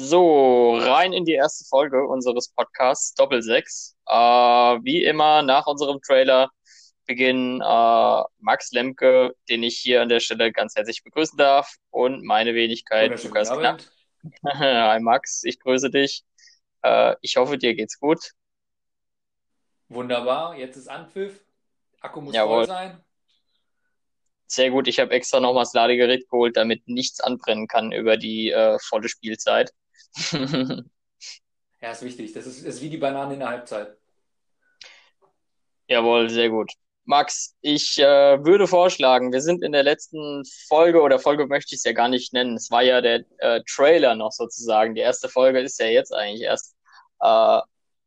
So, rein in die erste Folge unseres Podcasts Doppelsechs. Äh, wie immer nach unserem Trailer beginnen äh, Max Lemke, den ich hier an der Stelle ganz herzlich begrüßen darf, und meine Wenigkeit Lukas Knapp. Hi Max, ich grüße dich. Äh, ich hoffe, dir geht's gut. Wunderbar, jetzt ist Anpfiff. Akku muss voll Jawohl, sein. sehr gut. Ich habe extra noch mal das Ladegerät geholt, damit nichts anbrennen kann über die äh, volle Spielzeit. Ja, ist wichtig. Das ist, ist wie die Banane in der Halbzeit. Jawohl, sehr gut. Max, ich äh, würde vorschlagen, wir sind in der letzten Folge oder Folge möchte ich es ja gar nicht nennen. Es war ja der äh, Trailer noch sozusagen. Die erste Folge ist ja jetzt eigentlich erst. Äh,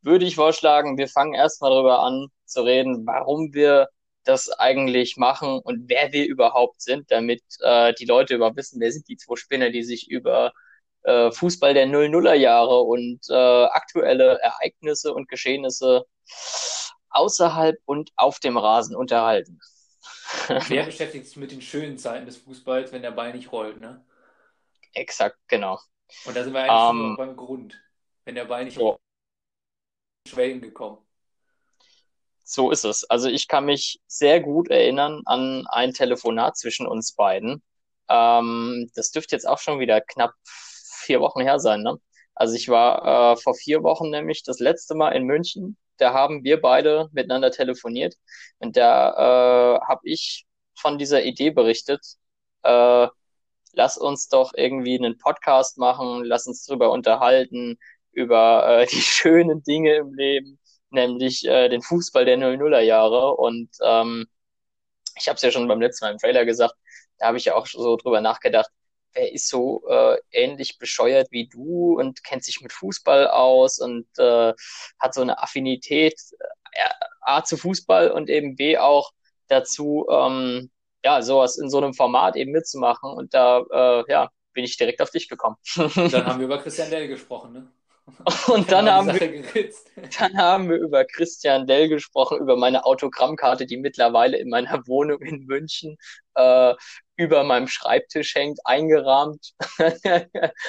würde ich vorschlagen, wir fangen erstmal darüber an zu reden, warum wir das eigentlich machen und wer wir überhaupt sind, damit äh, die Leute überhaupt wissen, wer sind die zwei Spinner, die sich über äh, Fußball der 00er Jahre und äh, aktuelle Ereignisse und Geschehnisse außerhalb und auf dem Rasen unterhalten. Wer beschäftigt sich mit den schönen Zeiten des Fußballs, wenn der Ball nicht rollt, ne? Exakt, genau. Und da sind wir eigentlich Ähm, beim Grund. Wenn der Ball nicht rollt, so, ist Schwellen gekommen. so ist es. Also ich kann mich sehr gut erinnern an ein Telefonat zwischen uns beiden. Ähm, das dürfte jetzt auch schon wieder knapp vier Wochen her sein, ne? Also ich war äh, vor vier Wochen nämlich das letzte Mal in München. Da haben wir beide miteinander telefoniert und da äh, habe ich von dieser Idee berichtet. Äh, lass uns doch irgendwie einen Podcast machen, lass uns drüber unterhalten, über äh, die schönen Dinge im Leben, nämlich äh, den Fußball der 00er Jahre. Und ähm, ich habe es ja schon beim letzten Mal im Trailer gesagt, da habe ich ja auch so drüber nachgedacht, wer ist so äh, ähnlich bescheuert wie du und kennt sich mit Fußball aus und äh, hat so eine Affinität äh, A zu Fußball und eben B auch dazu, ähm, ja, sowas in so einem Format eben mitzumachen. Und da, äh, ja, bin ich direkt auf dich gekommen. Dann haben wir über Christian Dell gesprochen, ne? Und Dann haben wir. Dann haben wir über Christian Dell gesprochen, über meine Autogrammkarte, die mittlerweile in meiner Wohnung in München äh, über meinem Schreibtisch hängt, eingerahmt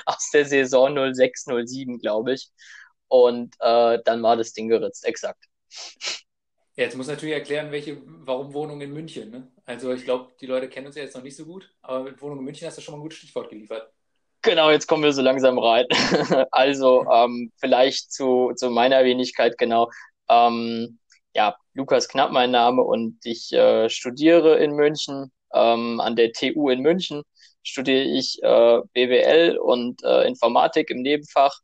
aus der Saison 06, 07, glaube ich. Und äh, dann war das Ding geritzt, exakt. Ja, Jetzt muss natürlich erklären, welche, warum Wohnung in München, ne? Also ich glaube, die Leute kennen uns ja jetzt noch nicht so gut, aber mit Wohnung in München hast du schon mal ein gutes Stichwort geliefert. Genau, jetzt kommen wir so langsam rein. Also ähm, vielleicht zu, zu meiner Wenigkeit genau. Ähm, ja, Lukas Knapp mein Name und ich äh, studiere in München. Ähm, an der TU in München studiere ich äh, BWL und äh, Informatik im Nebenfach.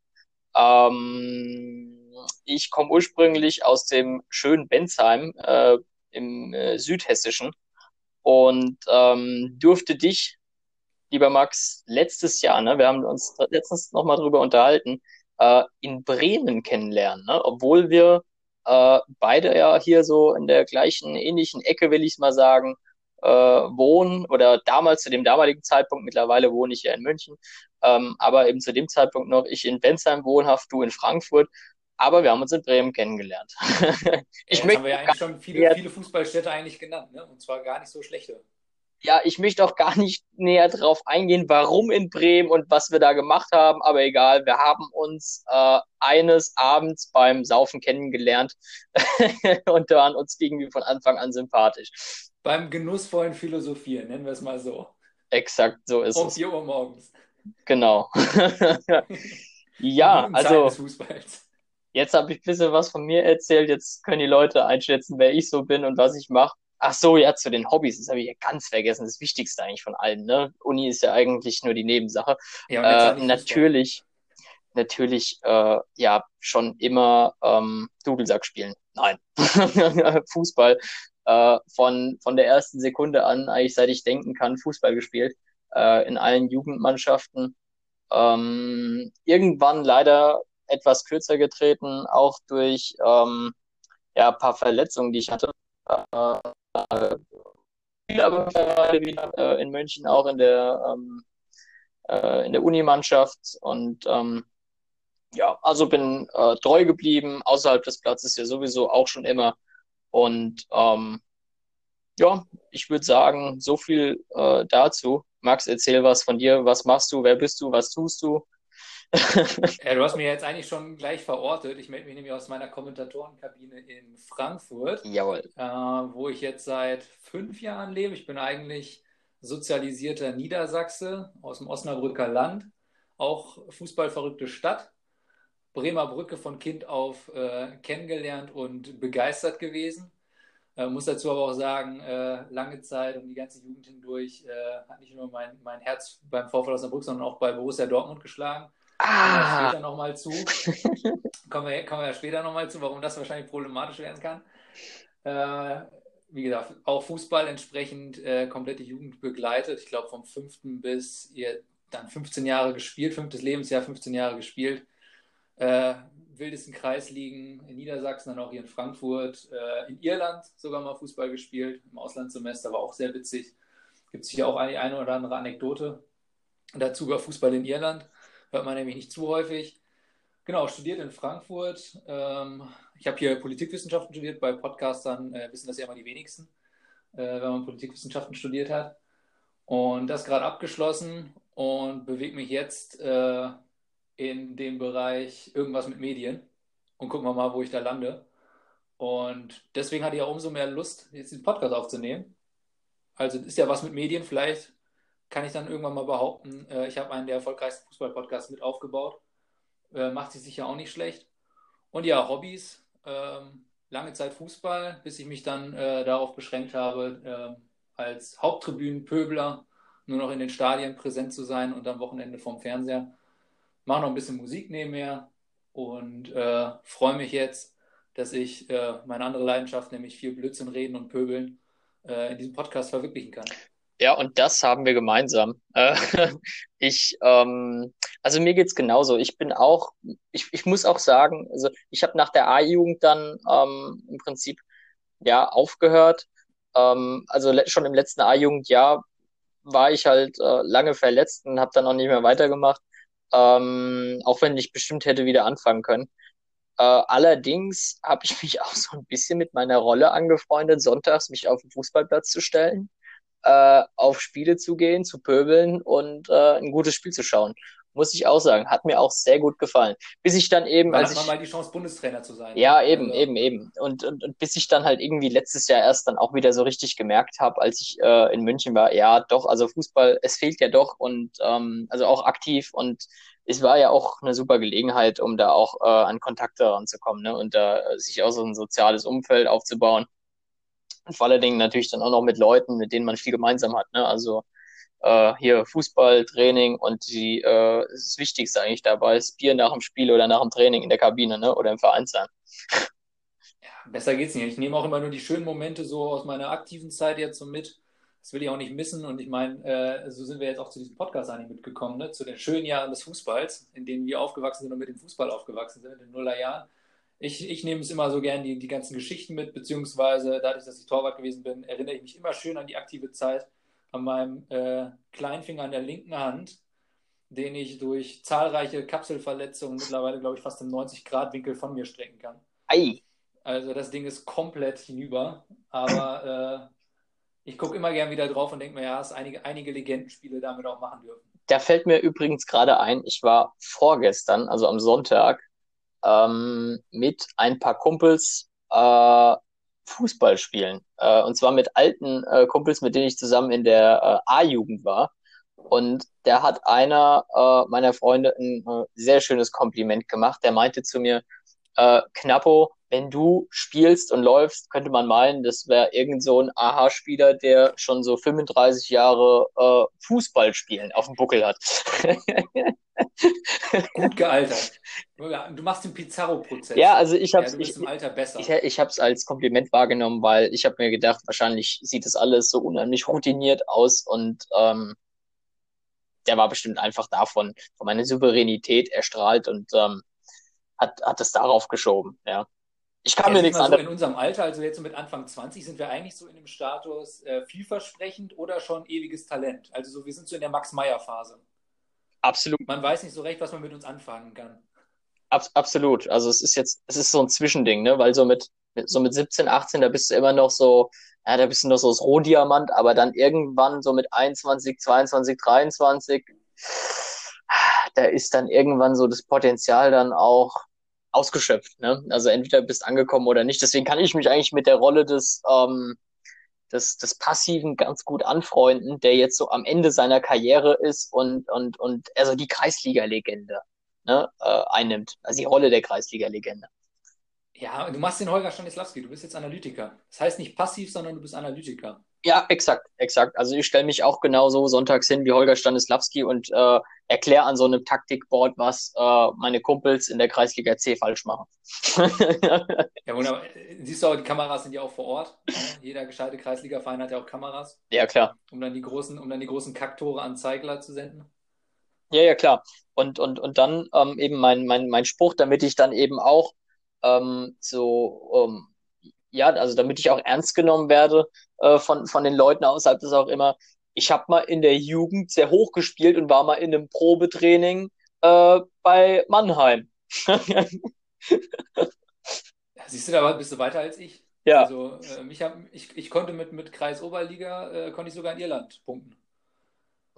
Ähm, ich komme ursprünglich aus dem schönen Bensheim äh, im äh, Südhessischen und ähm, durfte dich lieber Max, letztes Jahr, ne, wir haben uns letztens nochmal drüber unterhalten, äh, in Bremen kennenlernen, ne, obwohl wir äh, beide ja hier so in der gleichen, ähnlichen Ecke, will ich mal sagen, äh, wohnen oder damals zu dem damaligen Zeitpunkt, mittlerweile wohne ich ja in München, ähm, aber eben zu dem Zeitpunkt noch ich in Bensheim wohnhaft, du in Frankfurt, aber wir haben uns in Bremen kennengelernt. Ja, Ich haben möchte wir ja eigentlich schon viele, viele Fußballstädte eigentlich genannt, ne? Und zwar gar nicht so schlechte. Ja, ich möchte auch gar nicht näher drauf eingehen, warum in Bremen und was wir da gemacht haben, aber egal, wir haben uns äh, eines Abends beim Saufen kennengelernt und waren uns irgendwie von Anfang an sympathisch. Beim genussvollen Philosophieren, nennen wir es mal so. Exakt, so ist Um es. 4 Uhr morgens. Genau. Ja, also jetzt habe ich ein bisschen was von mir erzählt, jetzt können die Leute einschätzen, wer ich so bin und was ich mache. Ach so, ja, zu den Hobbys, das habe ich ja ganz vergessen, das Wichtigste eigentlich von allen, ne? Uni ist ja eigentlich nur die Nebensache. Ja, Äh, natürlich natürlich äh, ja schon immer ähm, Dudelsack spielen. Nein. Fußball. Äh, von, von der ersten Sekunde an, eigentlich seit ich denken kann, Fußball gespielt. Äh, in allen Jugendmannschaften. Ähm, irgendwann leider etwas kürzer getreten, auch durch ähm, ja, ein paar Verletzungen, die ich hatte. Äh, spiele aber mittlerweile wieder äh, in München auch in der ähm, äh, in der Unimannschaft und ähm, ja, also bin äh, treu geblieben, außerhalb des Platzes ja sowieso auch schon immer. Und ähm, ja, ich würde sagen, so viel äh, dazu. Max, erzähl was von dir. Was machst du? Wer bist du? Was tust du? ja, du hast mir jetzt eigentlich schon gleich verortet. Ich melde mich nämlich aus meiner Kommentatorenkabine in Frankfurt, Jawohl. Äh, wo ich jetzt seit fünf Jahren lebe. Ich bin eigentlich sozialisierter Niedersachse aus dem Osnabrücker Land, auch fußballverrückte Stadt. Bremer Brücke von Kind auf äh, kennengelernt und begeistert gewesen. Äh, muss dazu aber auch sagen, äh, lange Zeit und die ganze Jugend hindurch äh, hat nicht nur mein, mein Herz beim VfL Osnabrück, sondern auch bei Borussia Dortmund geschlagen. Ah. Kommen wir später nochmal zu. kommen, wir, kommen wir später nochmal zu, warum das wahrscheinlich problematisch werden kann. Äh, wie gesagt, auch Fußball entsprechend äh, komplette Jugend begleitet. Ich glaube, vom fünften bis ihr dann 15 Jahre gespielt, fünftes Lebensjahr, 15 Jahre gespielt. Äh, wildesten Kreisligen in Niedersachsen, dann auch hier in Frankfurt, äh, in Irland sogar mal Fußball gespielt, im Auslandssemester, war auch sehr witzig. Gibt es hier auch eine, eine oder andere Anekdote dazu über Fußball in Irland, hört man nämlich nicht zu häufig. Genau, studiert in Frankfurt. Ähm, ich habe hier Politikwissenschaften studiert. Bei Podcastern äh, wissen das ja immer die wenigsten, äh, wenn man Politikwissenschaften studiert hat. Und das gerade abgeschlossen und bewege mich jetzt äh, in dem Bereich irgendwas mit Medien und gucken wir mal, wo ich da lande. Und deswegen hatte ich auch umso mehr Lust, jetzt den Podcast aufzunehmen. Also ist ja was mit Medien. Vielleicht kann ich dann irgendwann mal behaupten, äh, ich habe einen der erfolgreichsten Fußball-Podcasts mit aufgebaut. Äh, macht sich sicher auch nicht schlecht. Und ja, Hobbys. Ähm, lange Zeit Fußball, bis ich mich dann äh, darauf beschränkt habe, äh, als Haupttribünenpöbler nur noch in den Stadien präsent zu sein und am Wochenende vorm Fernseher mache noch ein bisschen Musik nebenher und äh, freue mich jetzt, dass ich äh, meine andere Leidenschaft, nämlich viel Blödsinn reden und pöbeln, äh, in diesem Podcast verwirklichen kann. Ja, und das haben wir gemeinsam. Äh, ich, ähm, also mir geht's genauso. Ich bin auch, ich, ich muss auch sagen, also ich habe nach der A-Jugend dann ähm, im Prinzip ja aufgehört. Ähm, also schon im letzten A-Jugendjahr war ich halt äh, lange verletzt und habe dann auch nicht mehr weitergemacht ähm, auch wenn ich bestimmt hätte wieder anfangen können. Äh, allerdings habe ich mich auch so ein bisschen mit meiner Rolle angefreundet, sonntags mich auf den Fußballplatz zu stellen, äh, auf Spiele zu gehen, zu pöbeln und äh, ein gutes Spiel zu schauen muss ich auch sagen. Hat mir auch sehr gut gefallen. Bis ich dann eben. Dann als ich, mal die Chance, Bundestrainer zu sein. Ja, eben, also. eben, eben. Und, und, und bis ich dann halt irgendwie letztes Jahr erst dann auch wieder so richtig gemerkt habe, als ich äh, in München war, ja, doch, also Fußball, es fehlt ja doch und ähm, also auch aktiv und es war ja auch eine super Gelegenheit, um da auch äh, an Kontakte ranzukommen, ne? Und da äh, sich auch so ein soziales Umfeld aufzubauen. Vor allen Dingen natürlich dann auch noch mit Leuten, mit denen man viel gemeinsam hat, ne? Also äh, hier Fußball, Training und die, äh, das Wichtigste eigentlich dabei ist Bier nach dem Spiel oder nach dem Training in der Kabine ne? oder im Vereinsheim. Ja, besser geht's nicht. Ich nehme auch immer nur die schönen Momente so aus meiner aktiven Zeit jetzt so mit. Das will ich auch nicht missen. Und ich meine, äh, so sind wir jetzt auch zu diesem Podcast eigentlich mitgekommen, ne? zu den schönen Jahren des Fußballs, in denen wir aufgewachsen sind und mit dem Fußball aufgewachsen sind, in den Nullerjahren. Ich, ich nehme es immer so gern die, die ganzen Geschichten mit, beziehungsweise dadurch, dass ich Torwart gewesen bin, erinnere ich mich immer schön an die aktive Zeit an meinem äh, Kleinfinger an der linken Hand, den ich durch zahlreiche Kapselverletzungen mittlerweile, glaube ich, fast im 90-Grad-Winkel von mir strecken kann. Ei. Also das Ding ist komplett hinüber, aber äh, ich gucke immer gern wieder drauf und denke mir, ja, es einige, einige Legendenspiele damit auch machen dürfen. Da fällt mir übrigens gerade ein, ich war vorgestern, also am Sonntag, ähm, mit ein paar Kumpels äh, Fußball spielen. Äh, und zwar mit alten äh, Kumpels, mit denen ich zusammen in der äh, A-Jugend war. Und der hat einer äh, meiner Freunde ein äh, sehr schönes Kompliment gemacht. Der meinte zu mir, äh, Knappo, wenn du spielst und läufst, könnte man meinen, das wäre irgend so ein Aha-Spieler, der schon so 35 Jahre äh, Fußball spielen auf dem Buckel hat. Gut gealtert. Du machst den Pizarro-Prozess. Ja, also ich habe ja, ich, im Alter besser. Ich, ich habe es als Kompliment wahrgenommen, weil ich habe mir gedacht, wahrscheinlich sieht das alles so unheimlich routiniert aus und ähm, der war bestimmt einfach davon, von meiner Souveränität erstrahlt und ähm, hat, hat es darauf geschoben, ja. Ich kann mir nichts anderes. So in unserem Alter, also jetzt so mit Anfang 20, sind wir eigentlich so in dem Status äh, vielversprechend oder schon ewiges Talent. Also so, wir sind so in der Max-Meyer-Phase. Absolut. Man weiß nicht so recht, was man mit uns anfangen kann. Ab, absolut. Also es ist jetzt, es ist so ein Zwischending, ne? Weil so mit, mit, so mit 17, 18, da bist du immer noch so, ja, da bist du noch so das Rohdiamant, aber dann irgendwann so mit 21, 22, 23, da ist dann irgendwann so das Potenzial dann auch ausgeschöpft. Ne? Also entweder bist angekommen oder nicht. Deswegen kann ich mich eigentlich mit der Rolle des, ähm, des, des Passiven ganz gut anfreunden, der jetzt so am Ende seiner Karriere ist und, und, und er so die Kreisliga-Legende ne, äh, einnimmt. Also die Rolle der Kreisliga-Legende. Ja, du machst den Holger Stanislawski, du bist jetzt Analytiker. Das heißt nicht passiv, sondern du bist Analytiker. Ja, exakt, exakt. Also ich stelle mich auch genauso sonntags hin wie Holger Stanislawski und äh, erkläre an so einem Taktikboard, was äh, meine Kumpels in der Kreisliga C falsch machen. ja, wunderbar. Siehst du auch, die Kameras sind ja auch vor Ort. Jeder gescheite Kreisliga-Verein hat ja auch Kameras. Ja, klar. Um dann die großen, um dann die großen Kacktore an Zeigler zu senden. Ja, ja, klar. Und, und, und dann ähm, eben mein, mein, mein Spruch, damit ich dann eben auch ähm, so ähm, ja, also damit ich auch ernst genommen werde äh, von, von den Leuten außerhalb des auch immer. Ich habe mal in der Jugend sehr hoch gespielt und war mal in einem Probetraining äh, bei Mannheim. Siehst du, da bist du weiter als ich. Ja. Also äh, mich hab, ich, ich konnte mit, mit Kreis Oberliga, äh, konnte ich sogar in Irland punkten.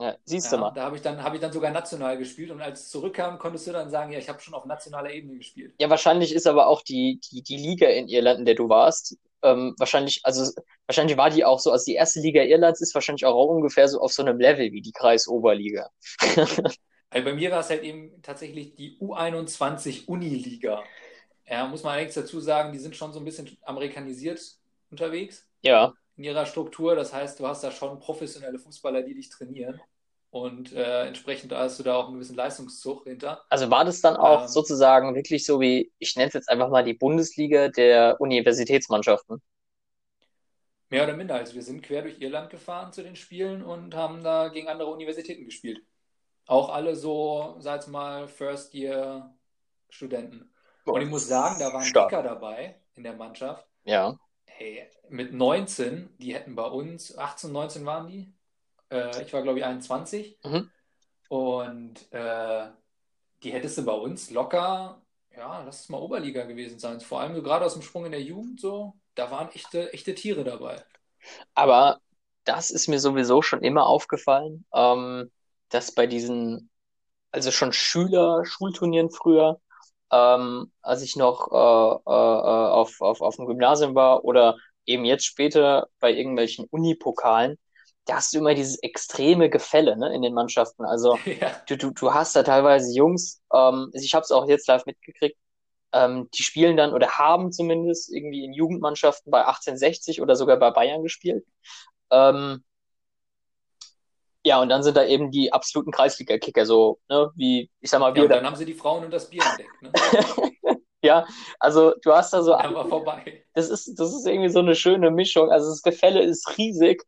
Ja, siehst du ja, mal. Da habe ich, dann, hab ich dann sogar national gespielt und als es zurückkam, konntest du dann sagen, ja, ich habe schon auf nationaler Ebene gespielt. Ja, wahrscheinlich ist aber auch die, die, die Liga in Irland, in der du warst, ähm, wahrscheinlich, also wahrscheinlich war die auch so, also die erste Liga Irlands ist wahrscheinlich auch ungefähr so auf so einem Level wie die Kreisoberliga. also bei mir war es halt eben tatsächlich die U21 Uniliga. Ja, muss man allerdings dazu sagen, die sind schon so ein bisschen amerikanisiert unterwegs. Ja. In ihrer Struktur. Das heißt, du hast da schon professionelle Fußballer, die dich trainieren. Und äh, entsprechend hast du da auch einen gewissen Leistungszug hinter. Also war das dann auch ähm, sozusagen wirklich so wie, ich nenne es jetzt einfach mal die Bundesliga der Universitätsmannschaften? Mehr oder minder. Also wir sind quer durch Irland gefahren zu den Spielen und haben da gegen andere Universitäten gespielt. Auch alle so, sag mal, First-Year-Studenten. Und ich muss sagen, da waren Stark. Kicker dabei in der Mannschaft. Ja. Hey, mit 19, die hätten bei uns, 18, 19 waren die, äh, ich war, glaube ich, 21. Mhm. Und äh, die hättest du bei uns locker, ja, lass es mal Oberliga gewesen sein. Vor allem so gerade aus dem Sprung in der Jugend so, da waren echte, echte Tiere dabei. Aber das ist mir sowieso schon immer aufgefallen, ähm, dass bei diesen, also schon Schüler, Schulturnieren früher, ähm, als ich noch äh, äh, auf, auf, auf dem Gymnasium war oder eben jetzt später bei irgendwelchen Unipokalen, da hast du immer dieses extreme Gefälle ne, in den Mannschaften. Also ja. du, du, du hast da teilweise Jungs, ähm, ich habe es auch jetzt live mitgekriegt, ähm, die spielen dann oder haben zumindest irgendwie in Jugendmannschaften bei 1860 oder sogar bei Bayern gespielt. Ähm, ja, und dann sind da eben die absoluten Kreisliga-Kicker, so, ne, wie, ich sag mal, wir. Ja, dann haben sie die Frauen und das Bier entdeckt, ne? ja, also du hast da so. War vorbei. Das ist, das ist irgendwie so eine schöne Mischung. Also das Gefälle ist riesig.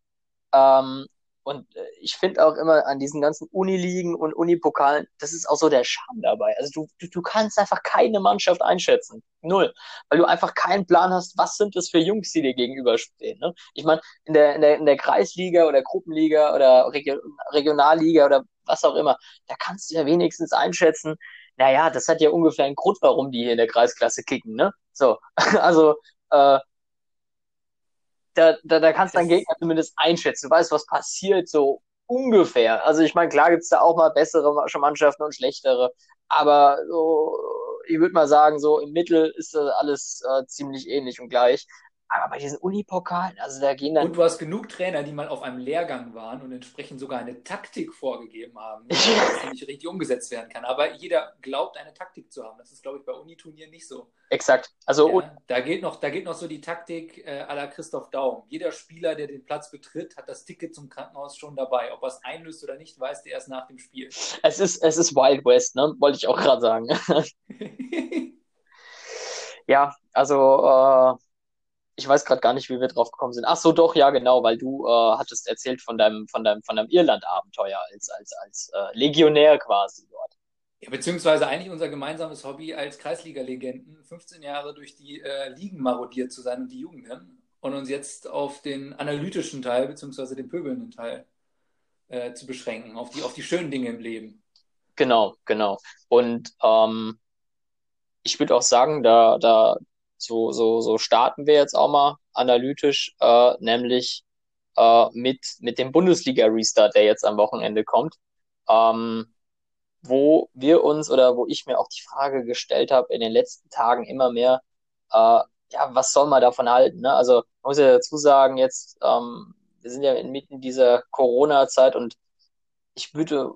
Ähm, und äh, ich finde auch immer an diesen ganzen Uniligen und Unipokalen, das ist auch so der Charme dabei. Also du, du, du kannst einfach keine Mannschaft einschätzen. Null. Weil du einfach keinen Plan hast, was sind das für Jungs, die dir gegenüberstehen. Ne? Ich meine, in der, in, der, in der Kreisliga oder Gruppenliga oder Region, Regionalliga oder was auch immer, da kannst du ja wenigstens einschätzen, naja, das hat ja ungefähr einen Grund, warum die hier in der Kreisklasse kicken, ne? So. Also, äh, da, da, da kannst du deinen Gegner zumindest einschätzen. Du weißt, was passiert, so ungefähr. Also ich meine, klar gibt's da auch mal bessere Mannschaften und schlechtere, aber so, ich würde mal sagen, so im Mittel ist das alles äh, ziemlich ähnlich und gleich. Aber bei diesen Unipokalen, also da gehen dann. Und du hast genug Trainer, die mal auf einem Lehrgang waren und entsprechend sogar eine Taktik vorgegeben haben, die nicht richtig umgesetzt werden kann. Aber jeder glaubt, eine Taktik zu haben. Das ist, glaube ich, bei Uniturnieren nicht so. Exakt. Also ja, da geht noch, da geht noch so die Taktik äh, à la Christoph Daum. Jeder Spieler, der den Platz betritt, hat das Ticket zum Krankenhaus schon dabei. Ob er es einlöst oder nicht, weiß der erst nach dem Spiel. Es ist, es ist Wild West, ne? Wollte ich auch gerade sagen. ja, also äh, ich weiß gerade gar nicht, wie wir drauf gekommen sind. Ach so, doch, ja, genau, weil du äh, hattest erzählt von deinem, von deinem, von deinem Irland-Abenteuer als, als, als äh, Legionär quasi dort. Ja, beziehungsweise eigentlich unser gemeinsames Hobby als Kreisliga-Legenden, 15 Jahre durch die äh, Ligen marodiert zu sein und die Jugenden und uns jetzt auf den analytischen Teil, beziehungsweise den pöbelnden Teil äh, zu beschränken, auf die, auf die schönen Dinge im Leben. Genau, genau. Und ähm, ich würde auch sagen, da, da, so, so, so starten wir jetzt auch mal analytisch, äh, nämlich äh, mit, mit dem Bundesliga-Restart, der jetzt am Wochenende kommt. Ähm, wo wir uns oder wo ich mir auch die Frage gestellt habe in den letzten Tagen immer mehr, äh, ja, was soll man davon halten? Ne? Also man muss ja dazu sagen, jetzt, ähm, wir sind ja inmitten dieser Corona-Zeit und ich würde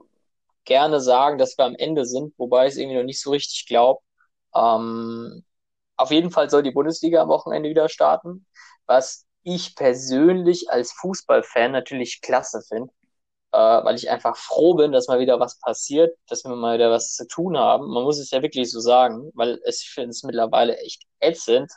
gerne sagen, dass wir am Ende sind, wobei ich es irgendwie noch nicht so richtig glaube. Ähm, auf jeden Fall soll die Bundesliga am Wochenende wieder starten, was ich persönlich als Fußballfan natürlich klasse finde, äh, weil ich einfach froh bin, dass mal wieder was passiert, dass wir mal wieder was zu tun haben. Man muss es ja wirklich so sagen, weil es, ich finde es mittlerweile echt ätzend,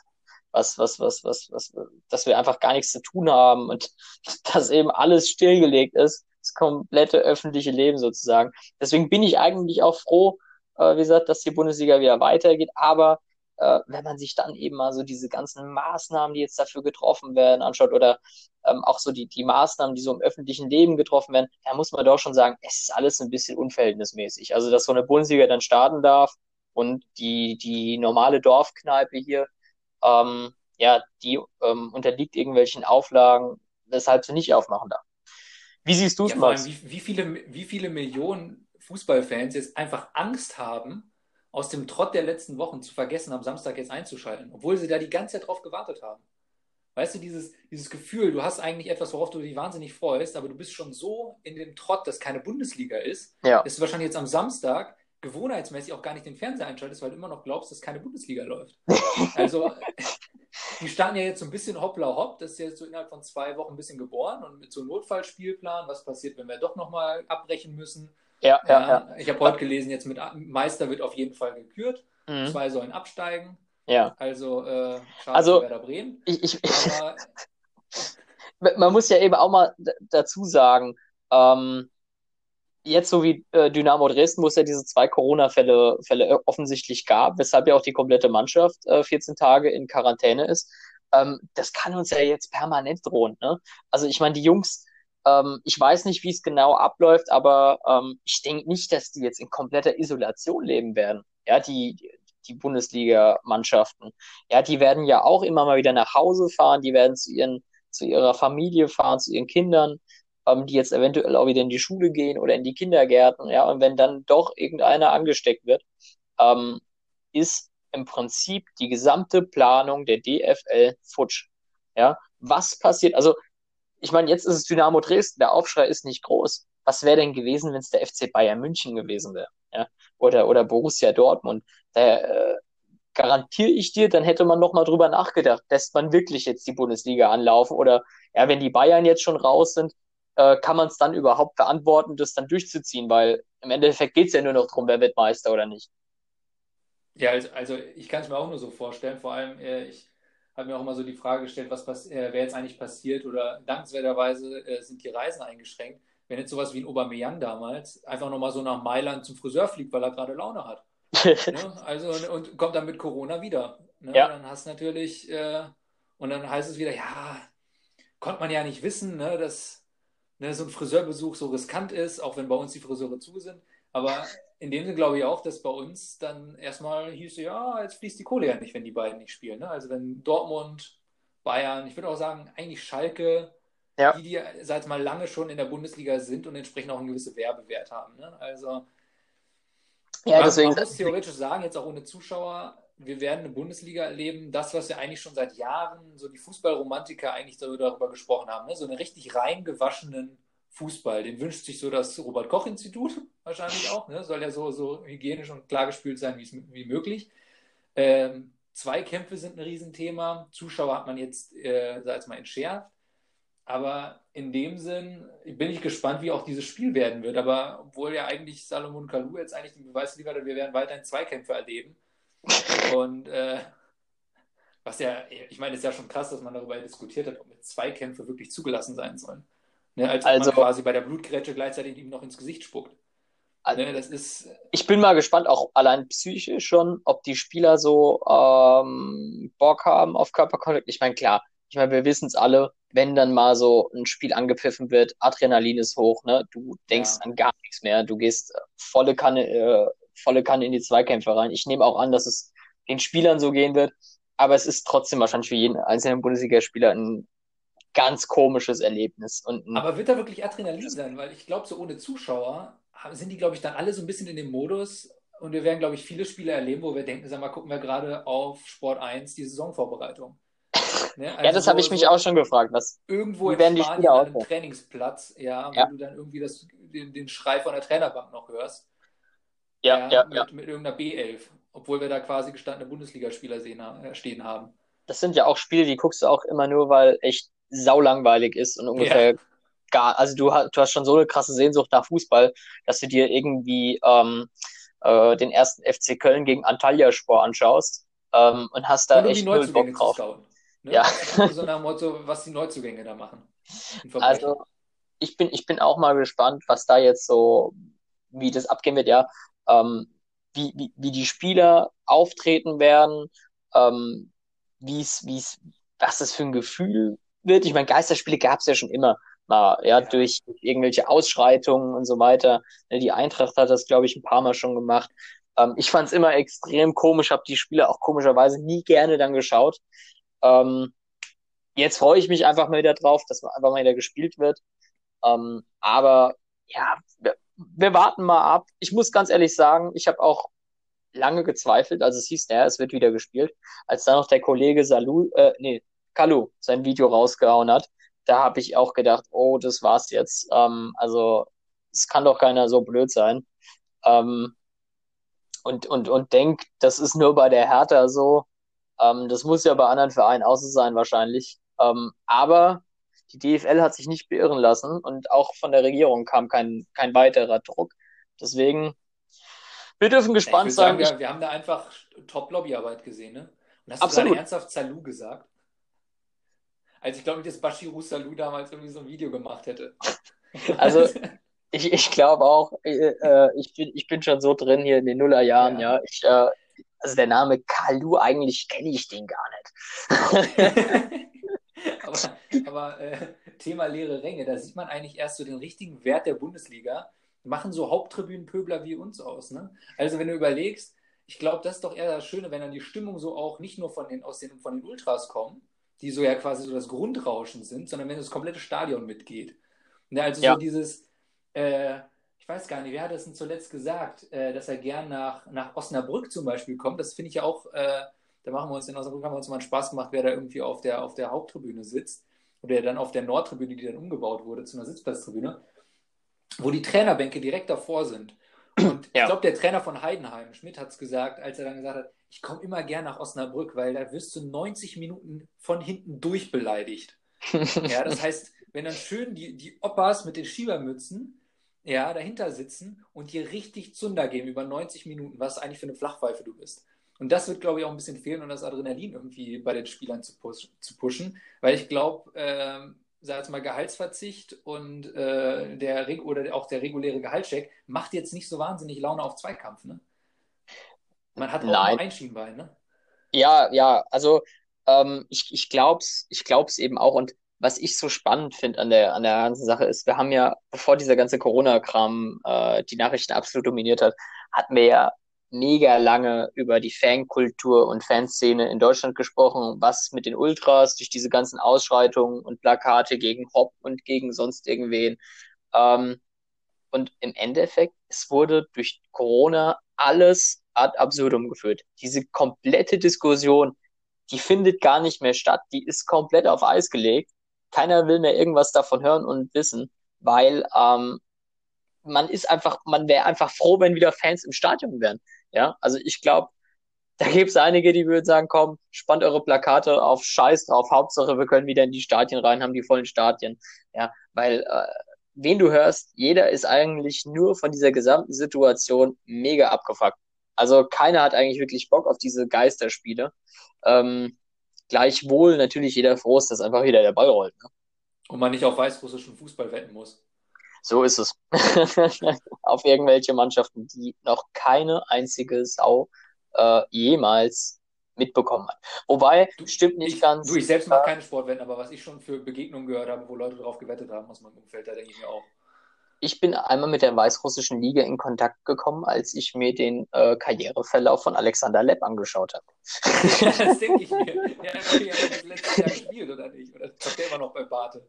was, was, was, was, was, dass wir einfach gar nichts zu tun haben und dass eben alles stillgelegt ist, das komplette öffentliche Leben sozusagen. Deswegen bin ich eigentlich auch froh, äh, wie gesagt, dass die Bundesliga wieder weitergeht, aber äh, wenn man sich dann eben mal so diese ganzen Maßnahmen, die jetzt dafür getroffen werden, anschaut oder ähm, auch so die, die Maßnahmen, die so im öffentlichen Leben getroffen werden, da muss man doch schon sagen, es ist alles ein bisschen unverhältnismäßig. Also, dass so eine Bundesliga dann starten darf und die, die normale Dorfkneipe hier ähm, ja, die ähm, unterliegt irgendwelchen Auflagen, weshalb sie nicht aufmachen darf. Wie siehst du es, ja, Max? Wie, wie, viele, wie viele Millionen Fußballfans jetzt einfach Angst haben, aus dem Trott der letzten Wochen zu vergessen, am Samstag jetzt einzuschalten, obwohl sie da die ganze Zeit drauf gewartet haben. Weißt du, dieses, dieses Gefühl, du hast eigentlich etwas, worauf du dich wahnsinnig freust, aber du bist schon so in dem Trott, dass keine Bundesliga ist, ja. dass du wahrscheinlich jetzt am Samstag gewohnheitsmäßig auch gar nicht den Fernseher einschaltest, weil du immer noch glaubst, dass keine Bundesliga läuft. Also, die starten ja jetzt so ein bisschen hoppla hopp. Das ist jetzt so innerhalb von zwei Wochen ein bisschen geboren und mit so einem Notfallspielplan. Was passiert, wenn wir doch nochmal abbrechen müssen? Ja, ja, ja. Ich habe heute gelesen, jetzt mit Meister wird auf jeden Fall gekürt. Mhm. Zwei sollen absteigen. Ja. Also, äh, schade also, Werder Bremen. Ich, ich, Aber, man muss ja eben auch mal dazu sagen, ähm, jetzt so wie äh, Dynamo Dresden, wo es ja diese zwei Corona-Fälle Fälle äh, offensichtlich gab, weshalb ja auch die komplette Mannschaft äh, 14 Tage in Quarantäne ist, ähm, das kann uns ja jetzt permanent drohen. Ne? Also ich meine, die Jungs, ähm, ich weiß nicht, wie es genau abläuft, aber ähm, ich denke nicht, dass die jetzt in kompletter Isolation leben werden. Ja, die, die Bundesliga-Mannschaften. Ja, die werden ja auch immer mal wieder nach Hause fahren, die werden zu ihren, zu ihrer Familie fahren, zu ihren Kindern ähm, die jetzt eventuell auch wieder in die Schule gehen oder in die Kindergärten, ja, und wenn dann doch irgendeiner angesteckt wird, ähm, ist im Prinzip die gesamte Planung der DFL futsch. Ja, was passiert? Also, ich meine, jetzt ist es Dynamo Dresden, der Aufschrei ist nicht groß. Was wäre denn gewesen, wenn es der FC Bayern München gewesen wäre? Ja, oder, oder Borussia Dortmund? Da äh, garantiere ich dir, dann hätte man noch mal drüber nachgedacht, lässt man wirklich jetzt die Bundesliga anlaufen oder ja, wenn die Bayern jetzt schon raus sind, äh, kann man es dann überhaupt verantworten, das dann durchzuziehen? Weil im Endeffekt geht es ja nur noch darum, wer wird Meister oder nicht. Ja, also, also ich kann es mir auch nur so vorstellen. Vor allem, äh, ich habe mir auch immer so die Frage gestellt, was äh, wer jetzt eigentlich passiert oder dankenswerterweise äh, sind die Reisen eingeschränkt. Wenn jetzt sowas wie ein Aubameyang damals einfach nochmal so nach Mailand zum Friseur fliegt, weil er gerade Laune hat. ne? Also und kommt dann mit Corona wieder. Ne? Ja. Dann hast natürlich äh, und dann heißt es wieder, ja, konnte man ja nicht wissen, ne, dass ne, so ein Friseurbesuch so riskant ist, auch wenn bei uns die Friseure zu sind. Aber in dem Sinne glaube ich auch, dass bei uns dann erstmal hieß, ja, jetzt fließt die Kohle ja nicht, wenn die beiden nicht spielen. Ne? Also wenn Dortmund, Bayern, ich würde auch sagen, eigentlich Schalke, ja. die, die, sag mal, lange schon in der Bundesliga sind und entsprechend auch einen gewissen Werbewert haben. Ne? Also ja, deswegen, man muss theoretisch sagen, jetzt auch ohne Zuschauer, wir werden eine Bundesliga erleben, das, was wir eigentlich schon seit Jahren, so die Fußballromantiker eigentlich darüber gesprochen haben, ne? so einen richtig reingewaschenen Fußball. Den wünscht sich so das Robert-Koch-Institut wahrscheinlich auch. Ne? Soll ja so, so hygienisch und klargespült sein wie möglich. Ähm, Zweikämpfe sind ein Riesenthema. Zuschauer hat man jetzt, äh, sag jetzt mal, entschärft. Aber in dem Sinn bin ich gespannt, wie auch dieses Spiel werden wird. Aber obwohl ja eigentlich Salomon Kalou jetzt eigentlich den Beweis liefert, wir werden weiterhin Zweikämpfe erleben. Und äh, was ja, ich meine, es ist ja schon krass, dass man darüber diskutiert hat, ob Zweikämpfe wirklich zugelassen sein sollen. Ne, als also, man quasi bei der Blutgrätsche gleichzeitig ihm noch ins Gesicht spuckt. Also, ne, das ist, ich bin mal gespannt, auch allein psychisch schon, ob die Spieler so ähm, Bock haben auf Körperkontakt. Ich meine, klar, ich meine, wir wissen es alle, wenn dann mal so ein Spiel angepfiffen wird, Adrenalin ist hoch, ne? Du denkst ja. an gar nichts mehr. Du gehst volle Kanne, äh, volle Kanne in die Zweikämpfe rein. Ich nehme auch an, dass es den Spielern so gehen wird, aber es ist trotzdem wahrscheinlich für jeden einzelnen Bundesligaspieler ein ganz komisches Erlebnis. Und aber wird da wirklich Adrenalin sein? Weil ich glaube, so ohne Zuschauer sind die, glaube ich, dann alle so ein bisschen in dem Modus und wir werden, glaube ich, viele Spiele erleben, wo wir denken, sag mal, gucken wir gerade auf Sport 1 die Saisonvorbereitung. Ne? Also ja, das habe ich mich auch schon gefragt. Was, irgendwo in werden die Spanien an einem Trainingsplatz, ja, ja, wo du dann irgendwie das, den, den Schrei von der Trainerbank noch hörst. Ja, ja, ja, mit, ja. mit irgendeiner B11, obwohl wir da quasi gestandene Bundesligaspieler sehen, stehen haben. Das sind ja auch Spiele, die guckst du auch immer nur, weil echt saulangweilig ist und ungefähr ja. gar, also du, hast, du hast schon so eine krasse Sehnsucht nach Fußball, dass du dir irgendwie ähm, äh, den ersten FC Köln gegen Antalya Sport anschaust ähm, und hast da und echt null Bock drauf. Ne? Ja. So nach dem Motto, was die Neuzugänge da machen. Also ich bin, ich bin auch mal gespannt, was da jetzt so, wie das abgehen wird, ja. Ähm, wie, wie, wie die Spieler auftreten werden, ähm, wie es, wie es, was das für ein Gefühl wird. Ich meine, Geisterspiele gab es ja schon immer mal, ja, ja. Durch, irgendwelche Ausschreitungen und so weiter. Die Eintracht hat das, glaube ich, ein paar Mal schon gemacht. Ähm, ich fand es immer extrem komisch, habe die Spiele auch komischerweise nie gerne dann geschaut. Ähm, jetzt freue ich mich einfach mal wieder drauf, dass man einfach mal wieder gespielt wird. Ähm, aber ja, wir, wir, warten mal ab. Ich muss ganz ehrlich sagen, ich habe auch lange gezweifelt, als es hieß, ja, es wird wieder gespielt, als dann noch der Kollege Salou, äh, nee, Kalu sein Video rausgehauen hat, da habe ich auch gedacht, oh, das war's jetzt. Ähm, also es kann doch keiner so blöd sein. Ähm, und, und, und denkt, das ist nur bei der Hertha so. Ähm, das muss ja bei anderen Vereinen auch so sein wahrscheinlich. Ähm, aber die DFL hat sich nicht beirren lassen und auch von der Regierung kam kein, kein weiterer Druck. Deswegen, wir dürfen gespannt sein. Sagen, wir, wir, haben da einfach Top-Lobbyarbeit gesehen, ne? Und hast Absolut. du gerade ernsthaft Salou gesagt? Also ich glaube nicht, dass Bashiru Salou damals irgendwie so ein Video gemacht hätte. Also ich, ich glaube auch, äh, äh, ich, bin, ich bin schon so drin hier in den Nullerjahren, ja. ja. Ich, äh, also der Name Kalu, eigentlich kenne ich den gar nicht. aber aber äh, Thema leere Ränge, da sieht man eigentlich erst so den richtigen Wert der Bundesliga. Machen so Haupttribünenpöbler wie uns aus. Ne? Also wenn du überlegst, ich glaube, das ist doch eher das Schöne, wenn dann die Stimmung so auch nicht nur von den, aus den, von den Ultras kommt, die so ja quasi so das Grundrauschen sind, sondern wenn das komplette Stadion mitgeht. Ne, also ja. so dieses, äh, ich weiß gar nicht, wer hat das denn zuletzt gesagt, äh, dass er gern nach, nach Osnabrück zum Beispiel kommt. Das finde ich ja auch, äh, da machen wir uns in Osnabrück, haben wir uns mal einen Spaß gemacht, wer da irgendwie auf der, auf der Haupttribüne sitzt oder dann auf der Nordtribüne, die dann umgebaut wurde zu einer Sitzplatztribüne, wo die Trainerbänke direkt davor sind. Und ja. ich glaube, der Trainer von Heidenheim, Schmidt, hat es gesagt, als er dann gesagt hat, ich komme immer gern nach Osnabrück, weil da wirst du 90 Minuten von hinten durchbeleidigt. ja, das heißt, wenn dann schön die, die Oppas mit den Schiebermützen ja, dahinter sitzen und dir richtig Zunder geben über 90 Minuten, was eigentlich für eine Flachpfeife du bist. Und das wird, glaube ich, auch ein bisschen fehlen und das Adrenalin irgendwie bei den Spielern zu, push, zu pushen, weil ich glaube, äh, sag jetzt mal Gehaltsverzicht und äh, der oder auch der reguläre Gehaltscheck macht jetzt nicht so wahnsinnig Laune auf Zweikampf, ne? Man hat auch Nein. ein Schienbein, ne? Ja, ja, also ähm, ich, ich glaube es ich glaub's eben auch. Und was ich so spannend finde an der, an der ganzen Sache ist, wir haben ja, bevor dieser ganze Corona-Kram äh, die Nachrichten absolut dominiert hat, hatten wir ja mega lange über die Fankultur und Fanszene in Deutschland gesprochen, was mit den Ultras durch diese ganzen Ausschreitungen und Plakate gegen Hop und gegen sonst irgendwen. Ähm, und im Endeffekt, es wurde durch Corona alles ad absurdum geführt. Diese komplette Diskussion, die findet gar nicht mehr statt, die ist komplett auf Eis gelegt. Keiner will mehr irgendwas davon hören und wissen, weil ähm, man ist einfach, man wäre einfach froh, wenn wieder Fans im Stadion wären. Ja, also ich glaube, da gibt es einige, die würden sagen, komm, spannt eure Plakate auf Scheiß drauf, Hauptsache wir können wieder in die Stadien rein, haben die vollen Stadien. Ja, weil äh, wen du hörst, jeder ist eigentlich nur von dieser gesamten Situation mega abgefuckt. Also keiner hat eigentlich wirklich Bock auf diese Geisterspiele. Ähm, gleichwohl natürlich jeder froh ist, dass einfach wieder der Ball rollt. Ne? Und man nicht auf weißrussischen Fußball wetten muss. So ist es. auf irgendwelche Mannschaften, die noch keine einzige Sau äh, jemals mitbekommen hat. Wobei, du, stimmt nicht ich, ganz. Du, ich selbst mache äh, keine Sportwetten, aber was ich schon für Begegnungen gehört habe, wo Leute darauf gewettet haben aus meinem Umfeld, da denke ich mir auch. Ich bin einmal mit der weißrussischen Liga in Kontakt gekommen, als ich mir den äh, Karriereverlauf von Alexander Lepp angeschaut habe. das denke ich mir. Ja, okay, aber das Jahr gespielt, oder nicht? Oder zockt der immer noch bei Barte?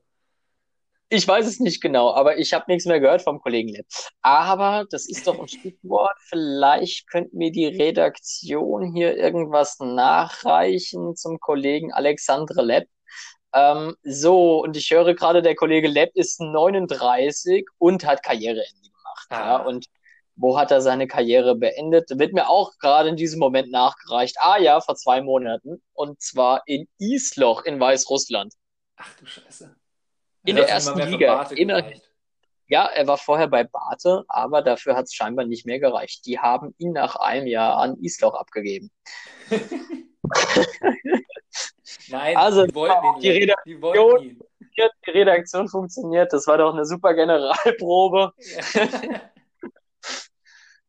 Ich weiß es nicht genau, aber ich habe nichts mehr gehört vom Kollegen Lepp. Aber das ist doch ein Stichwort. Vielleicht könnte mir die Redaktion hier irgendwas nachreichen zum Kollegen Alexandre Lepp. Ähm, so, und ich höre gerade, der Kollege Lepp ist 39 und hat Karriereende gemacht. Ah. Ja, und wo hat er seine Karriere beendet? Wird mir auch gerade in diesem Moment nachgereicht. Ah ja, vor zwei Monaten. Und zwar in Isloch in Weißrussland. Ach du Scheiße. In der ersten Liga. Der, ja, er war vorher bei Bate, aber dafür hat es scheinbar nicht mehr gereicht. Die haben ihn nach einem Jahr an Isloch abgegeben. Nein, also, die wollten ihn. Die Redaktion, die, wollten ihn. die Redaktion funktioniert. Das war doch eine super Generalprobe. Ja.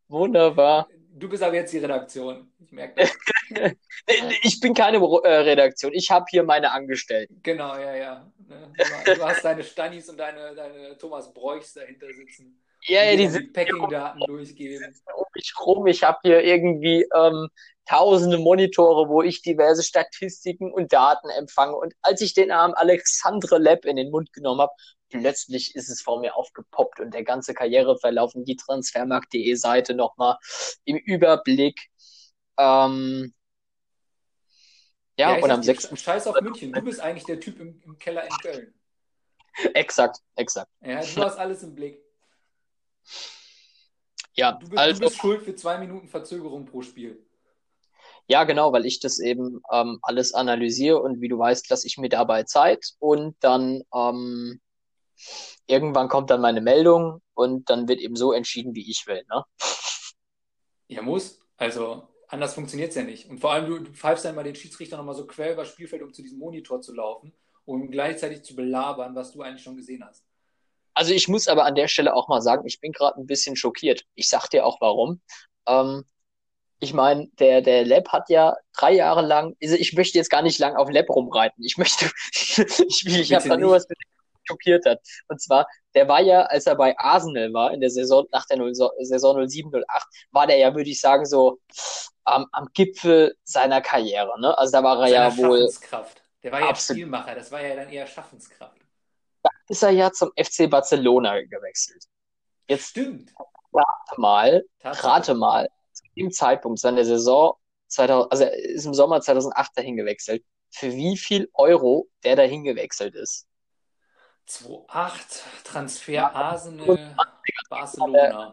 Wunderbar. Du bist aber jetzt die Redaktion. Ich merke das. ich bin keine äh, Redaktion. Ich habe hier meine Angestellten. Genau, ja, ja. Ne? Du hast deine Stannis und deine, deine Thomas Bräuchs dahinter sitzen. Ja, ja, die, die Packing-Daten durchgeben. Um mich rum. Ich habe hier irgendwie ähm, tausende Monitore, wo ich diverse Statistiken und Daten empfange. Und als ich den Namen Alexandre Lab in den Mund genommen habe, plötzlich ist es vor mir aufgepoppt und der ganze Karriereverlauf in die Transfermarkt.de Seite nochmal im Überblick. Ähm, ja, ja und am 6. Scheiß auf München, du bist eigentlich der Typ im, im Keller in Köln. Exakt, exakt. Ja, du hast alles im Blick. Ja, du bist, also, du bist schuld für zwei Minuten Verzögerung pro Spiel. Ja, genau, weil ich das eben ähm, alles analysiere und wie du weißt, lasse ich mir dabei Zeit und dann ähm, irgendwann kommt dann meine Meldung und dann wird eben so entschieden, wie ich will. Ne? Ja, muss. Also anders funktioniert es ja nicht. Und vor allem, du, du pfeifst dann mal den Schiedsrichter nochmal so quer über das Spielfeld, um zu diesem Monitor zu laufen, um gleichzeitig zu belabern, was du eigentlich schon gesehen hast. Also ich muss aber an der Stelle auch mal sagen, ich bin gerade ein bisschen schockiert. Ich sag dir auch warum. Ähm, ich meine, der, der Lab hat ja drei Jahre lang, also ich möchte jetzt gar nicht lang auf Lab rumreiten. Ich möchte, ich, ich, habe da nur was schockiert hat. Und zwar, der war ja, als er bei Arsenal war, in der Saison, nach der 0, Saison 07, 08, war der ja, würde ich sagen, so am, am Gipfel seiner Karriere. Ne? Also da war er ja wohl. Der war ja absolut. Spielmacher, das war ja dann eher Schaffenskraft. Ist er ja zum FC Barcelona gewechselt. Jetzt Stimmt. Rate mal, rate mal, zu dem Zeitpunkt seiner Saison 2000, also er ist im Sommer 2008 dahin gewechselt, für wie viel Euro der dahin gewechselt ist. 2,8 Transfer Arsenal, Barcelona.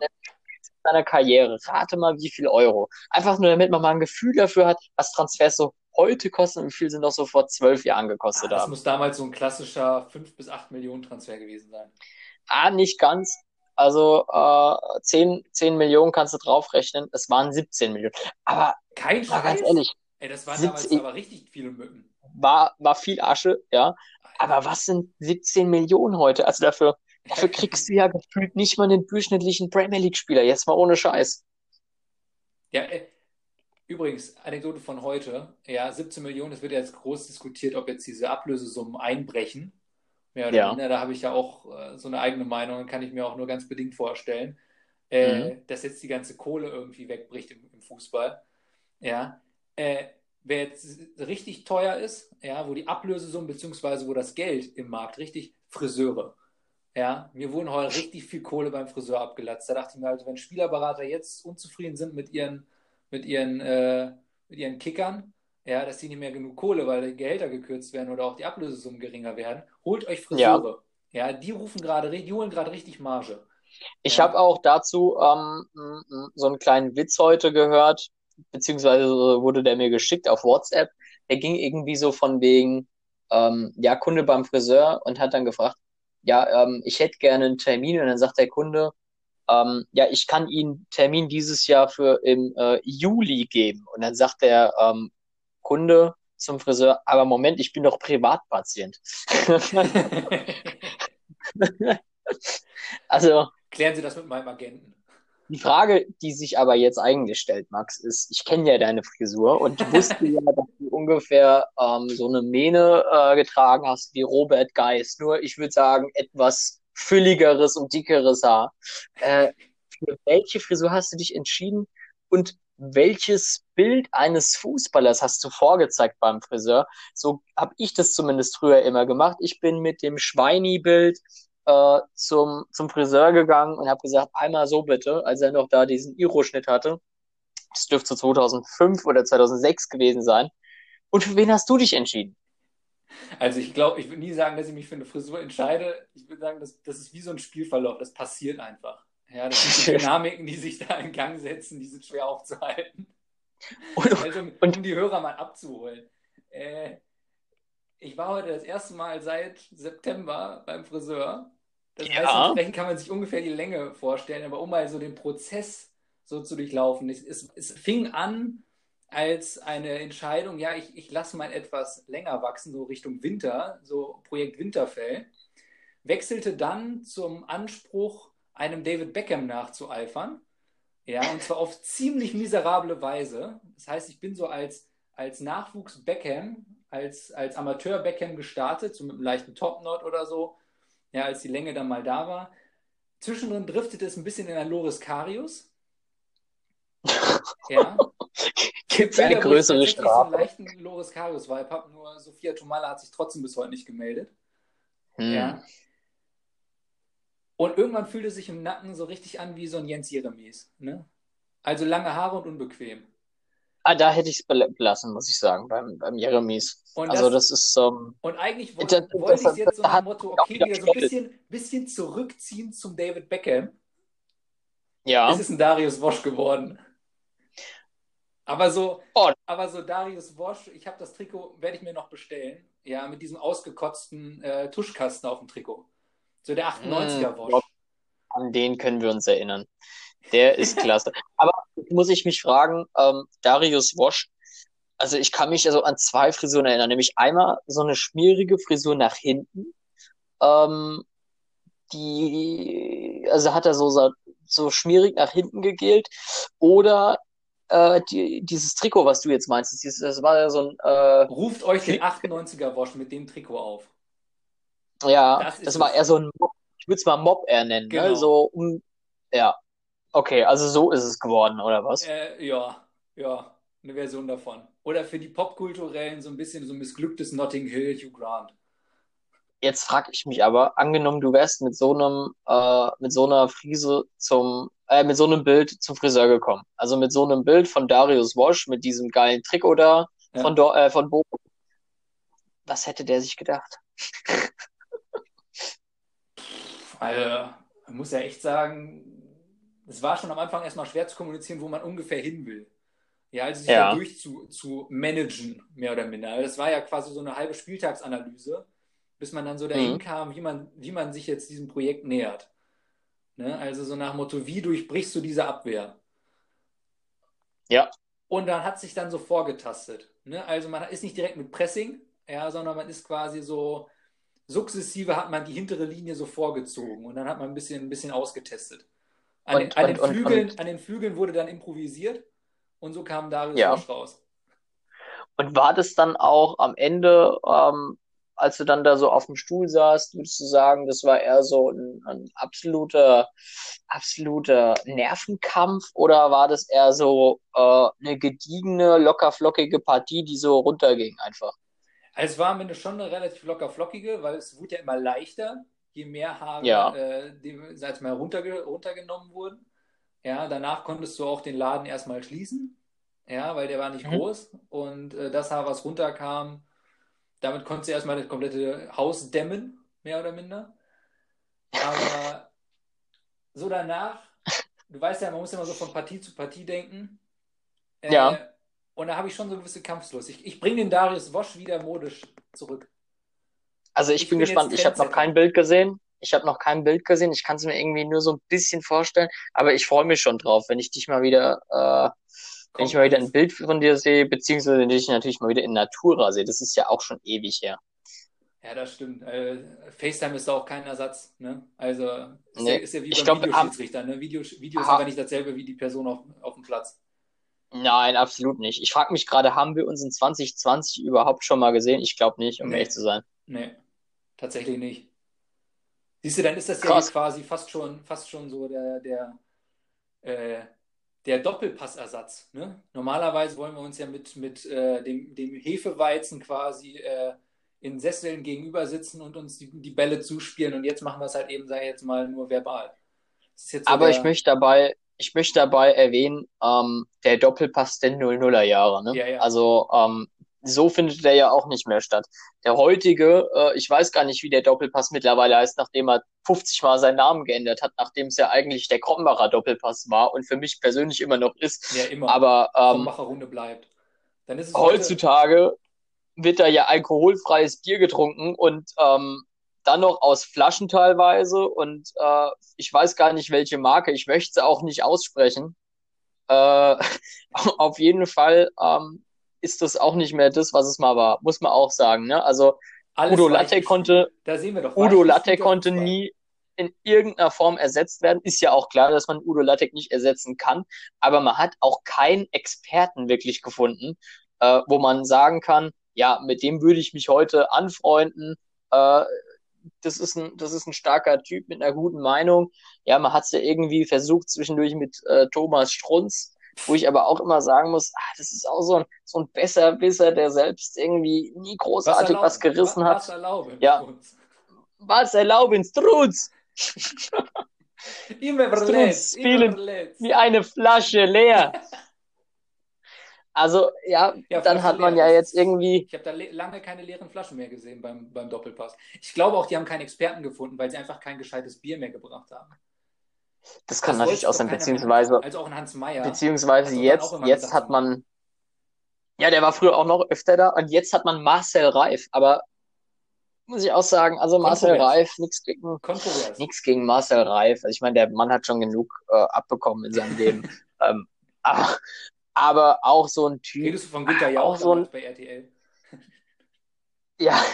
Seiner Karriere. Rate mal, wie viel Euro. Einfach nur, damit man mal ein Gefühl dafür hat, was Transfers so heute kosten und wie viel sie noch so vor zwölf Jahren gekostet ah, das haben. Das muss damals so ein klassischer 5 bis 8 Millionen Transfer gewesen sein. Ah, nicht ganz. Also äh, 10, 10 Millionen kannst du draufrechnen. Es waren 17 Millionen. Aber kein Scheiß. ganz ehrlich. Ey, das waren damals aber richtig viele Mücken. War, war viel Asche, ja. Aber was sind 17 Millionen heute? Also dafür, dafür kriegst du ja gefühlt nicht mal einen durchschnittlichen Premier League-Spieler. Jetzt mal ohne Scheiß. Ja, äh, übrigens, Anekdote von heute. Ja, 17 Millionen, es wird jetzt groß diskutiert, ob jetzt diese Ablösesummen einbrechen. Mehr oder ja. Da habe ich ja auch äh, so eine eigene Meinung, kann ich mir auch nur ganz bedingt vorstellen. Äh, mhm. Dass jetzt die ganze Kohle irgendwie wegbricht im, im Fußball. Ja. Äh, wer jetzt richtig teuer ist, ja, wo die Ablösesumme beziehungsweise wo das Geld im Markt richtig Friseure. Ja, mir wurden heute richtig viel Kohle beim Friseur abgelatzt. Da dachte ich mir also, wenn Spielerberater jetzt unzufrieden sind mit ihren, mit ihren, äh, mit ihren Kickern, ja, dass die nicht mehr genug Kohle, weil die Gehälter gekürzt werden oder auch die Ablösesummen geringer werden, holt euch Friseure. Ja, ja die rufen gerade, die holen gerade richtig Marge. Ich ja. habe auch dazu ähm, so einen kleinen Witz heute gehört beziehungsweise wurde der mir geschickt auf WhatsApp. Der ging irgendwie so von wegen, ähm, ja, Kunde beim Friseur und hat dann gefragt, ja, ähm, ich hätte gerne einen Termin und dann sagt der Kunde, ähm, ja, ich kann Ihnen Termin dieses Jahr für im äh, Juli geben. Und dann sagt der ähm, Kunde zum Friseur, aber Moment, ich bin doch Privatpatient. also. Klären Sie das mit meinem Agenten. Die Frage, die sich aber jetzt eigentlich stellt, Max, ist, ich kenne ja deine Frisur und ich wusste ja, dass du ungefähr ähm, so eine Mähne äh, getragen hast wie Robert Geist. Nur, ich würde sagen, etwas fülligeres und dickeres Haar. Äh, für welche Frisur hast du dich entschieden und welches Bild eines Fußballers hast du vorgezeigt beim Friseur? So habe ich das zumindest früher immer gemacht. Ich bin mit dem Schweini-Bild äh, zum, zum Friseur gegangen und habe gesagt, einmal so bitte, als er noch da diesen Iro-Schnitt hatte. Das dürfte 2005 oder 2006 gewesen sein. Und für wen hast du dich entschieden? Also ich glaube, ich würde nie sagen, dass ich mich für eine Frisur entscheide. Ich würde sagen, das, das ist wie so ein Spielverlauf. Das passiert einfach. Ja, das sind die Dynamiken, die sich da in Gang setzen, die sind schwer aufzuhalten. Und, also, um und, die Hörer mal abzuholen. Äh, ich war heute das erste Mal seit September beim Friseur. Das ja. heißt, entsprechend kann man sich ungefähr die Länge vorstellen, aber um mal so den Prozess so zu durchlaufen. Es, es, es fing an als eine Entscheidung, ja, ich, ich lasse mal etwas länger wachsen, so Richtung Winter, so Projekt Winterfell. Wechselte dann zum Anspruch, einem David Beckham nachzueifern. Ja, und zwar auf ziemlich miserable Weise. Das heißt, ich bin so als, als Nachwuchs Beckham, als, als Amateur Beckham gestartet, so mit einem leichten Topknot oder so, ja, als die Länge dann mal da war. Zwischendrin driftete es ein bisschen in ein Loris Karius. Ja. Gibt es eine größere Strafe? Ich so einen leichten Loris Karius-Vibe habe, nur Sophia Tomala hat sich trotzdem bis heute nicht gemeldet. Hm. Ja. Und irgendwann fühlt es sich im Nacken so richtig an wie so ein Jens Jeremies. Ne? Also lange Haare und unbequem. Ah, da hätte ich es belassen, muss ich sagen, beim, beim Jeremies. Und also das, das ist. Um, und eigentlich wollte, das, wollte ich jetzt so nach dem Motto, okay, wieder so ein bisschen, bisschen zurückziehen zum David Beckham. Ja. Es ist ein Darius Wosch geworden. Aber so, oh. aber so Darius Wosch, ich habe das Trikot, werde ich mir noch bestellen. Ja, mit diesem ausgekotzten äh, Tuschkasten auf dem Trikot. So der 98er Wosch. Hm, an den können wir uns erinnern. Der ist klasse. Aber muss ich mich fragen, ähm, Darius Wosch, also ich kann mich also an zwei Frisuren erinnern, nämlich einmal so eine schmierige Frisur nach hinten. Ähm, die, also hat er so, so schmierig nach hinten gegelt. Oder äh, die, dieses Trikot, was du jetzt meinst, dieses, das war ja so ein. Äh, Ruft euch den 98er Wosch mit dem Trikot auf. Ja, das, das war eher so ein, ich würde es mal Mob eher nennen, ne? genau. ne? So um, ja. Okay, also so ist es geworden, oder was? Äh, ja, ja, eine Version davon. Oder für die Popkulturellen so ein bisschen so ein missglücktes Notting Hill Hugh Grant. Jetzt frage ich mich aber, angenommen, du wärst mit so einem, äh, mit so einer Frise zum, äh, mit so einem Bild zum Friseur gekommen. Also mit so einem Bild von Darius Wosch, mit diesem geilen Trikot da, ja. von, Do äh, von Bo. Was hätte der sich gedacht? Also, man muss ja echt sagen, es war schon am Anfang erstmal schwer zu kommunizieren, wo man ungefähr hin will. Ja, also sich ja. da durch zu, zu managen, mehr oder minder. Also das war ja quasi so eine halbe Spieltagsanalyse, bis man dann so dahin mhm. kam, wie man, wie man sich jetzt diesem Projekt nähert. Ne? Also so nach Motto, wie durchbrichst du diese Abwehr? Ja. Und dann hat sich dann so vorgetastet. Ne? Also man ist nicht direkt mit Pressing, ja, sondern man ist quasi so, sukzessive hat man die hintere Linie so vorgezogen und dann hat man ein bisschen, ein bisschen ausgetestet. An, und, an, den, und, Flügeln, und, an den Flügeln wurde dann improvisiert und so kam Darius ja. raus. Und war das dann auch am Ende, ähm, als du dann da so auf dem Stuhl saßt, würdest du sagen, das war eher so ein, ein absoluter, absoluter Nervenkampf oder war das eher so äh, eine gediegene, lockerflockige Partie, die so runterging einfach? Also es war am Ende schon eine relativ locker flockige, weil es wurde ja immer leichter, je mehr Haare ja. äh, die, sag mal, runterge runtergenommen wurden. Ja, danach konntest du auch den Laden erstmal schließen, ja, weil der war nicht mhm. groß und äh, das Haar, was runterkam, damit konntest du erstmal das komplette Haus dämmen, mehr oder minder. Aber so danach, du weißt ja, man muss immer so von Partie zu Partie denken. Äh, ja. Und da habe ich schon so gewisse Kampfslust. Ich, ich bringe den Darius Wosch wieder modisch zurück. Also ich, ich bin, bin gespannt. Ich habe noch kein Bild gesehen. Ich habe noch kein Bild gesehen. Ich kann es mir irgendwie nur so ein bisschen vorstellen. Aber ich freue mich schon drauf, wenn ich dich mal wieder, äh, wenn ich mal wieder ein Bild von dir sehe, beziehungsweise dich natürlich mal wieder in Natura sehe. Das ist ja auch schon ewig her. Ja, das stimmt. Äh, FaceTime ist da auch kein Ersatz. Ne? Also ist, nee, ja, ist ja wie beim Videoschiedsrichter. Ne? Video, Video ist aber nicht dasselbe wie die Person auf, auf dem Platz. Nein, absolut nicht. Ich frage mich gerade, haben wir uns in 2020 überhaupt schon mal gesehen? Ich glaube nicht, um nee. ehrlich zu sein. Nee, tatsächlich nicht. Siehst du, dann ist das Krass. ja quasi fast schon, fast schon so der, der, äh, der Doppelpassersatz. Ne? Normalerweise wollen wir uns ja mit, mit äh, dem, dem Hefeweizen quasi äh, in Sesseln gegenüber sitzen und uns die, die Bälle zuspielen und jetzt machen wir es halt eben, sage ich jetzt mal, nur verbal. So Aber der... ich möchte dabei, ich möchte dabei erwähnen, ähm, der Doppelpass der 00er Jahre. Ne? Ja, ja. Also ähm, so findet der ja auch nicht mehr statt. Der heutige, äh, ich weiß gar nicht, wie der Doppelpass mittlerweile heißt, nachdem er 50 Mal seinen Namen geändert hat, nachdem es ja eigentlich der Krombacher Doppelpass war und für mich persönlich immer noch ist. Ja, immer. Aber ähm, Krombacher Runde bleibt. Dann ist es heutzutage wird da ja alkoholfreies Bier getrunken und ähm, dann noch aus Flaschen teilweise und äh, ich weiß gar nicht, welche Marke. Ich möchte sie auch nicht aussprechen. Äh, auf jeden Fall ähm, ist das auch nicht mehr das, was es mal war, muss man auch sagen. Ne? Also Alles Udo Latte konnte, Udo Latte konnte nie in irgendeiner Form ersetzt werden. Ist ja auch klar, dass man Udo Lattek nicht ersetzen kann, aber man hat auch keinen Experten wirklich gefunden, äh, wo man sagen kann, ja, mit dem würde ich mich heute anfreunden. Äh, das ist ein, das ist ein starker Typ mit einer guten Meinung. Ja, man hat es ja irgendwie versucht zwischendurch mit äh, Thomas Strunz, wo ich aber auch immer sagen muss, ach, das ist auch so ein, so ein Besserwisser, der selbst irgendwie nie großartig was, was gerissen was, hat. Was erlauben, ja. Was erlauben, Strunz? immer Strunz spielen wie eine Flasche leer. Also ja, ja dann hat man leer. ja jetzt irgendwie. Ich habe da lange keine leeren Flaschen mehr gesehen beim, beim Doppelpass. Ich glaube auch, die haben keinen Experten gefunden, weil sie einfach kein gescheites Bier mehr gebracht haben. Das kann das natürlich auch sein, beziehungsweise. Also auch ein Hans Meyer. Beziehungsweise jetzt, jetzt hat man. Ja, der war früher auch noch öfter da und jetzt hat man Marcel Reif, aber muss ich auch sagen, also Marcel Reif, nichts gegen, nix gegen Marcel Reif. Also ich meine, der Mann hat schon genug äh, abbekommen in seinem Leben. ähm, aber, aber auch so ein Typ. Redest du von Günther Jauch auch so ein, bei RTL? Ja.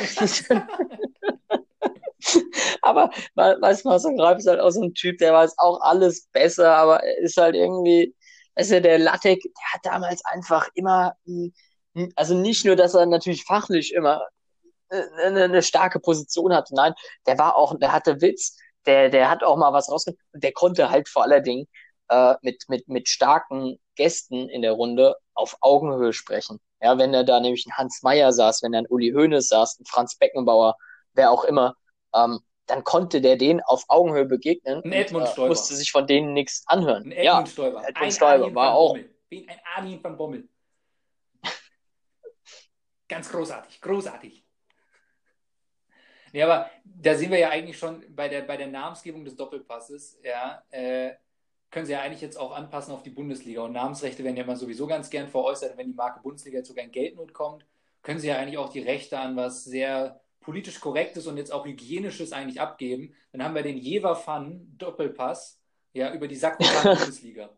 aber weißt du, Marcel Greif ist halt auch so ein Typ, der weiß auch alles besser, aber ist halt irgendwie, ist ja der Lattek, der hat damals einfach immer, also nicht nur, dass er natürlich fachlich immer eine, eine starke Position hatte, nein, der war auch, der hatte Witz, der, der hat auch mal was rausgenommen und der konnte halt vor allen Dingen äh, mit, mit, mit starken Gästen in der Runde auf Augenhöhe sprechen. Ja, wenn er da nämlich ein Hans Meyer saß, wenn er ein Uli Hoeneß saß, ein Franz Beckenbauer, wer auch immer, ähm, dann konnte der denen auf Augenhöhe begegnen ein Edmund und äh, musste sich von denen nichts anhören. Ein Edmund ja, Stoiber. Edmund ein Stoiber war auch. Wie ein Armin von Bommel. Ganz großartig, großartig. Ja, aber da sind wir ja eigentlich schon bei der, bei der Namensgebung des Doppelpasses. Ja, äh, können sie ja eigentlich jetzt auch anpassen auf die Bundesliga. Und Namensrechte werden ja immer sowieso ganz gern veräußert. Wenn die Marke Bundesliga jetzt sogar in Geldnot kommt, können sie ja eigentlich auch die Rechte an was sehr politisch korrektes und jetzt auch hygienisches eigentlich abgeben, dann haben wir den Jever Fun Doppelpass ja über die Sakrotan Bundesliga.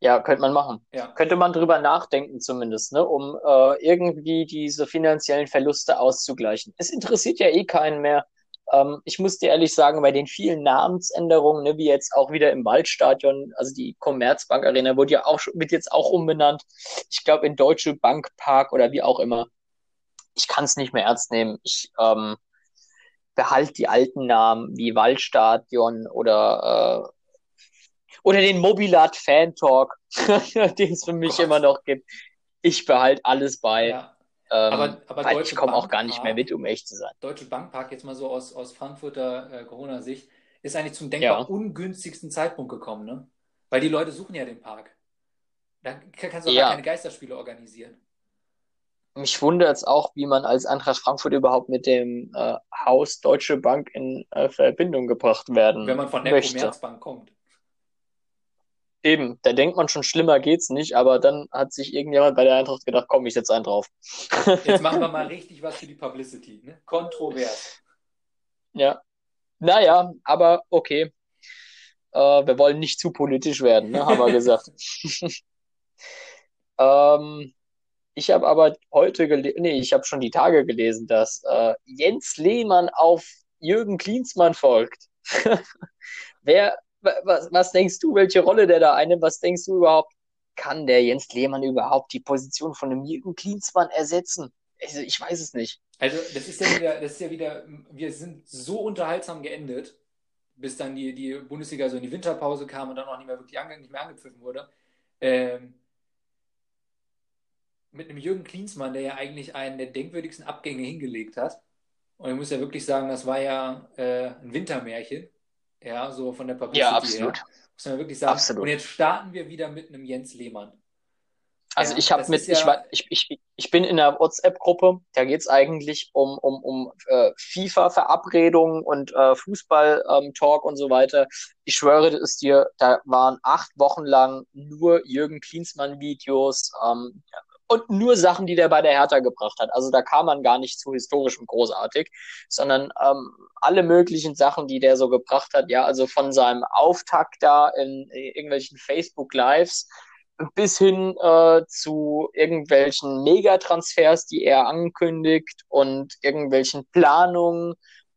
Ja, könnte man machen. Ja. Könnte man drüber nachdenken zumindest, ne, um äh, irgendwie diese finanziellen Verluste auszugleichen. Es interessiert ja eh keinen mehr. Ähm, ich muss dir ehrlich sagen, bei den vielen Namensänderungen, ne, wie jetzt auch wieder im Waldstadion, also die Commerzbank Arena wurde ja auch wird jetzt auch umbenannt. Ich glaube in Deutsche Bank Park oder wie auch immer ich kann es nicht mehr ernst nehmen. Ich ähm, behalte die alten Namen wie Waldstadion oder äh, oder den Mobilat Fan Talk, den es für mich Gott. immer noch gibt. Ich behalte alles bei. Ja. Ähm, aber, aber weil ich komme auch gar nicht mehr mit, um echt zu sein. Deutsche Bankpark, jetzt mal so aus, aus Frankfurter äh, Corona-Sicht, ist eigentlich zum denkbar ja. ungünstigsten Zeitpunkt gekommen, ne? Weil die Leute suchen ja den Park. Da kannst du auch ja. keine Geisterspiele organisieren mich wundert es auch, wie man als Eintracht Frankfurt überhaupt mit dem äh, Haus Deutsche Bank in äh, Verbindung gebracht werden Wenn man von der möchte. Commerzbank kommt. Eben, da denkt man schon, schlimmer geht's nicht, aber dann hat sich irgendjemand bei der Eintracht gedacht, komm, ich setze einen drauf. Jetzt machen wir mal richtig was für die Publicity. Ne? Kontrovers. Ja. Naja, aber okay. Äh, wir wollen nicht zu politisch werden, ne, haben wir gesagt. ähm, ich habe aber heute gelesen, nee, ich habe schon die Tage gelesen, dass äh, Jens Lehmann auf Jürgen Klinsmann folgt. Wer, was, was denkst du, welche Rolle der da einnimmt? Was denkst du überhaupt? Kann der Jens Lehmann überhaupt die Position von einem Jürgen Klinsmann ersetzen? Also, ich weiß es nicht. Also, das ist ja wieder, das ist ja wieder, wir sind so unterhaltsam geendet, bis dann die, die Bundesliga so in die Winterpause kam und dann auch nicht mehr wirklich ange, nicht mehr angepfiffen wurde. Ähm, mit einem Jürgen Klinsmann, der ja eigentlich einen der denkwürdigsten Abgänge hingelegt hat. Und ich muss ja wirklich sagen, das war ja äh, ein Wintermärchen. Ja, so von der Publicity Ja, absolut. her. Muss man wirklich sagen. Absolut. Und jetzt starten wir wieder mit einem Jens Lehmann. Also Ja, ich habe mit, ich, ja- war, ich, ich, ich bin in einer WhatsApp-Gruppe, da geht's eigentlich um, um, um äh, FIFA-Verabredungen und äh, Fußball-Talk und so weiter. Ich schwöre es dir, da waren acht Wochen lang nur Jürgen Klinsmann-Videos ähm, und nur Sachen, die der bei der Hertha gebracht hat. Also da kam man gar nicht zu historisch und großartig, sondern ähm, alle möglichen Sachen, die der so gebracht hat. Ja, also von seinem Auftakt da in irgendwelchen Facebook-Lives bis hin äh, zu irgendwelchen Megatransfers, die er ankündigt und irgendwelchen Planungen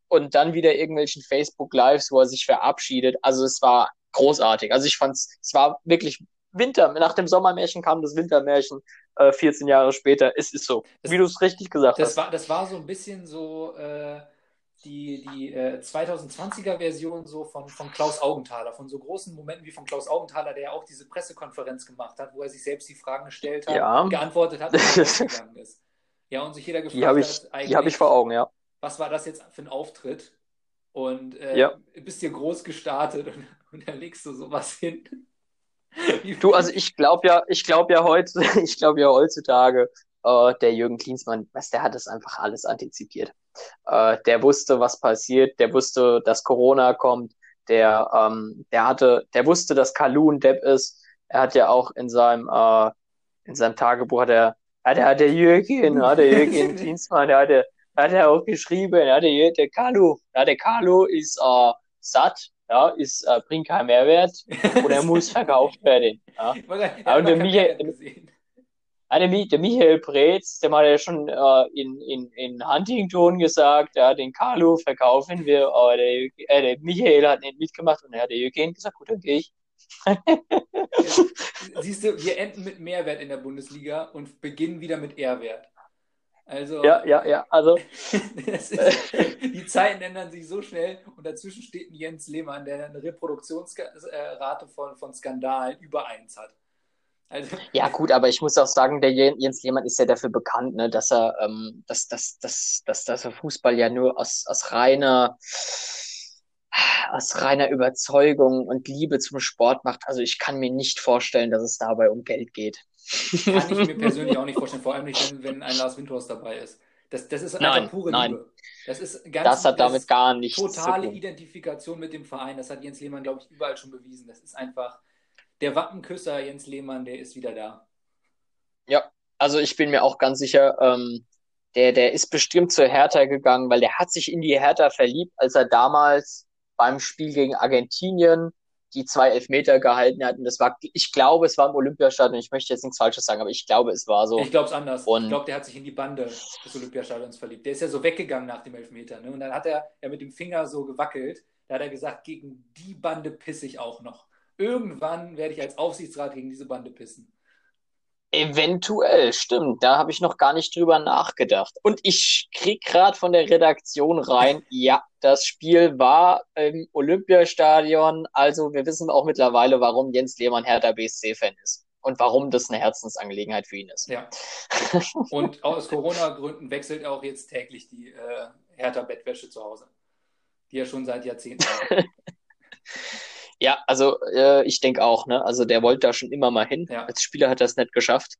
und dann wieder irgendwelchen Facebook Lives, wo er sich verabschiedet. Also es war großartig. Also ich fand's, es war wirklich Winter. Nach dem Sommermärchen kam das Wintermärchen äh, 14 Jahre später. Es ist so, Das- wie du es richtig gesagt Das hast. war, das war so ein bisschen so äh, die, die äh, 2020er Version so von, von Klaus Augenthaler, von so großen Momenten wie von Klaus Augenthaler, der ja auch diese Pressekonferenz gemacht hat, wo er sich selbst die Fragen gestellt hat, Ja. geantwortet hat und ist. Ja, und sich jeder gefragt Die hat, ich, die habe ich vor Augen, ja. was war das jetzt für ein Auftritt? Und äh, Ja. bist dir groß gestartet und, und dann legst du sowas hin. Du, also ich glaube ja, ich glaube ja heute, ich glaube ja heutzutage, äh, der Jürgen Klinsmann, was, der hat das einfach alles antizipiert. Äh, der wusste, was passiert, der wusste, dass Corona kommt, der, ähm, der hatte, der wusste, dass Kalu ein Depp ist. Er hat ja auch in seinem, äh, in seinem Tagebuch hat er, hat er, hat der Jürgen, hat der Jürgen Klinsmann, der hat er, hat er auch geschrieben, ja, der, der Kalu, ja, der Kalu ist äh, satt, ja, ist, äh, bringt keinen Mehrwert und er muss verkauft werden. Ja. Ja, und er der Michael-. Ja, der, Mi- der Michael Preetz, der hat ja schon äh, in, in, in Huntington gesagt, ja, den Carlo verkaufen wir, aber der, äh, der Michael hat nicht mitgemacht und er hat der Jürgen gesagt, gut, dann gehe ich. Siehst du, wir enden mit Mehrwert in der Bundesliga und beginnen wieder mit Ehrwert. Also, Ja, ja, ja, also, ist, die Zeiten ändern sich so schnell und dazwischen steht ein Jens Lehmann, der eine Reproduktionsrate von, von Skandalen über eins hat. Also, ja gut, aber ich muss auch sagen, der Jen- Jens Lehmann ist ja dafür bekannt, ne, dass er, ähm, dass, dass, dass, dass, dass er Fußball ja nur aus, aus reiner, aus reiner Überzeugung und Liebe zum Sport macht. Also ich kann mir nicht vorstellen, dass es dabei um Geld geht. kann ich mir persönlich auch nicht vorstellen, vor allem nicht, wenn, wenn ein Lars Windhorst dabei ist. Das, das ist einfach Nein, pure nein. Liebe. Das ist ganz, Das hat damit ist gar nichts zu totale tun. Identifikation mit dem Verein. Das hat Jens Lehmann, glaube ich, überall schon bewiesen. Das ist einfach der Wappenküsser Jens Lehmann, der ist wieder da. Ja, also ich bin mir auch ganz sicher, ähm, der, der ist bestimmt zur Hertha gegangen, weil der hat sich in die Hertha verliebt, als er damals beim Spiel gegen Argentinien die zwei Elfmeter gehalten hat. Und das war, ich glaube, es war im Olympiastadion. Ich möchte jetzt nichts Falsches sagen, aber ich glaube, es war so. Ich glaube es anders. Und- ich glaube, der hat sich in die Bande des Olympiastadions verliebt. Der ist ja so weggegangen nach dem Elfmeter. Ne? Und dann hat er ja mit dem Finger so gewackelt. Da hat er gesagt, gegen die Bande pisse ich auch noch. Irgendwann werde ich als Aufsichtsrat gegen diese Bande pissen. Eventuell, stimmt. Da habe ich noch gar nicht drüber nachgedacht. Und ich krieg gerade von der Redaktion rein, ja, das Spiel war im Olympiastadion. Also wir wissen auch mittlerweile, warum Jens Lehmann Hertha BSC-Fan ist. Und warum das eine Herzensangelegenheit für ihn ist. Ja. Und aus Corona-Gründen wechselt er auch jetzt täglich die äh, Hertha-Bettwäsche zu Hause. Die er schon seit Jahrzehnten hat. Ja, also äh, ich denke auch, ne? Also der wollte da schon immer mal hin. Ja. Als Spieler hat er es nicht geschafft.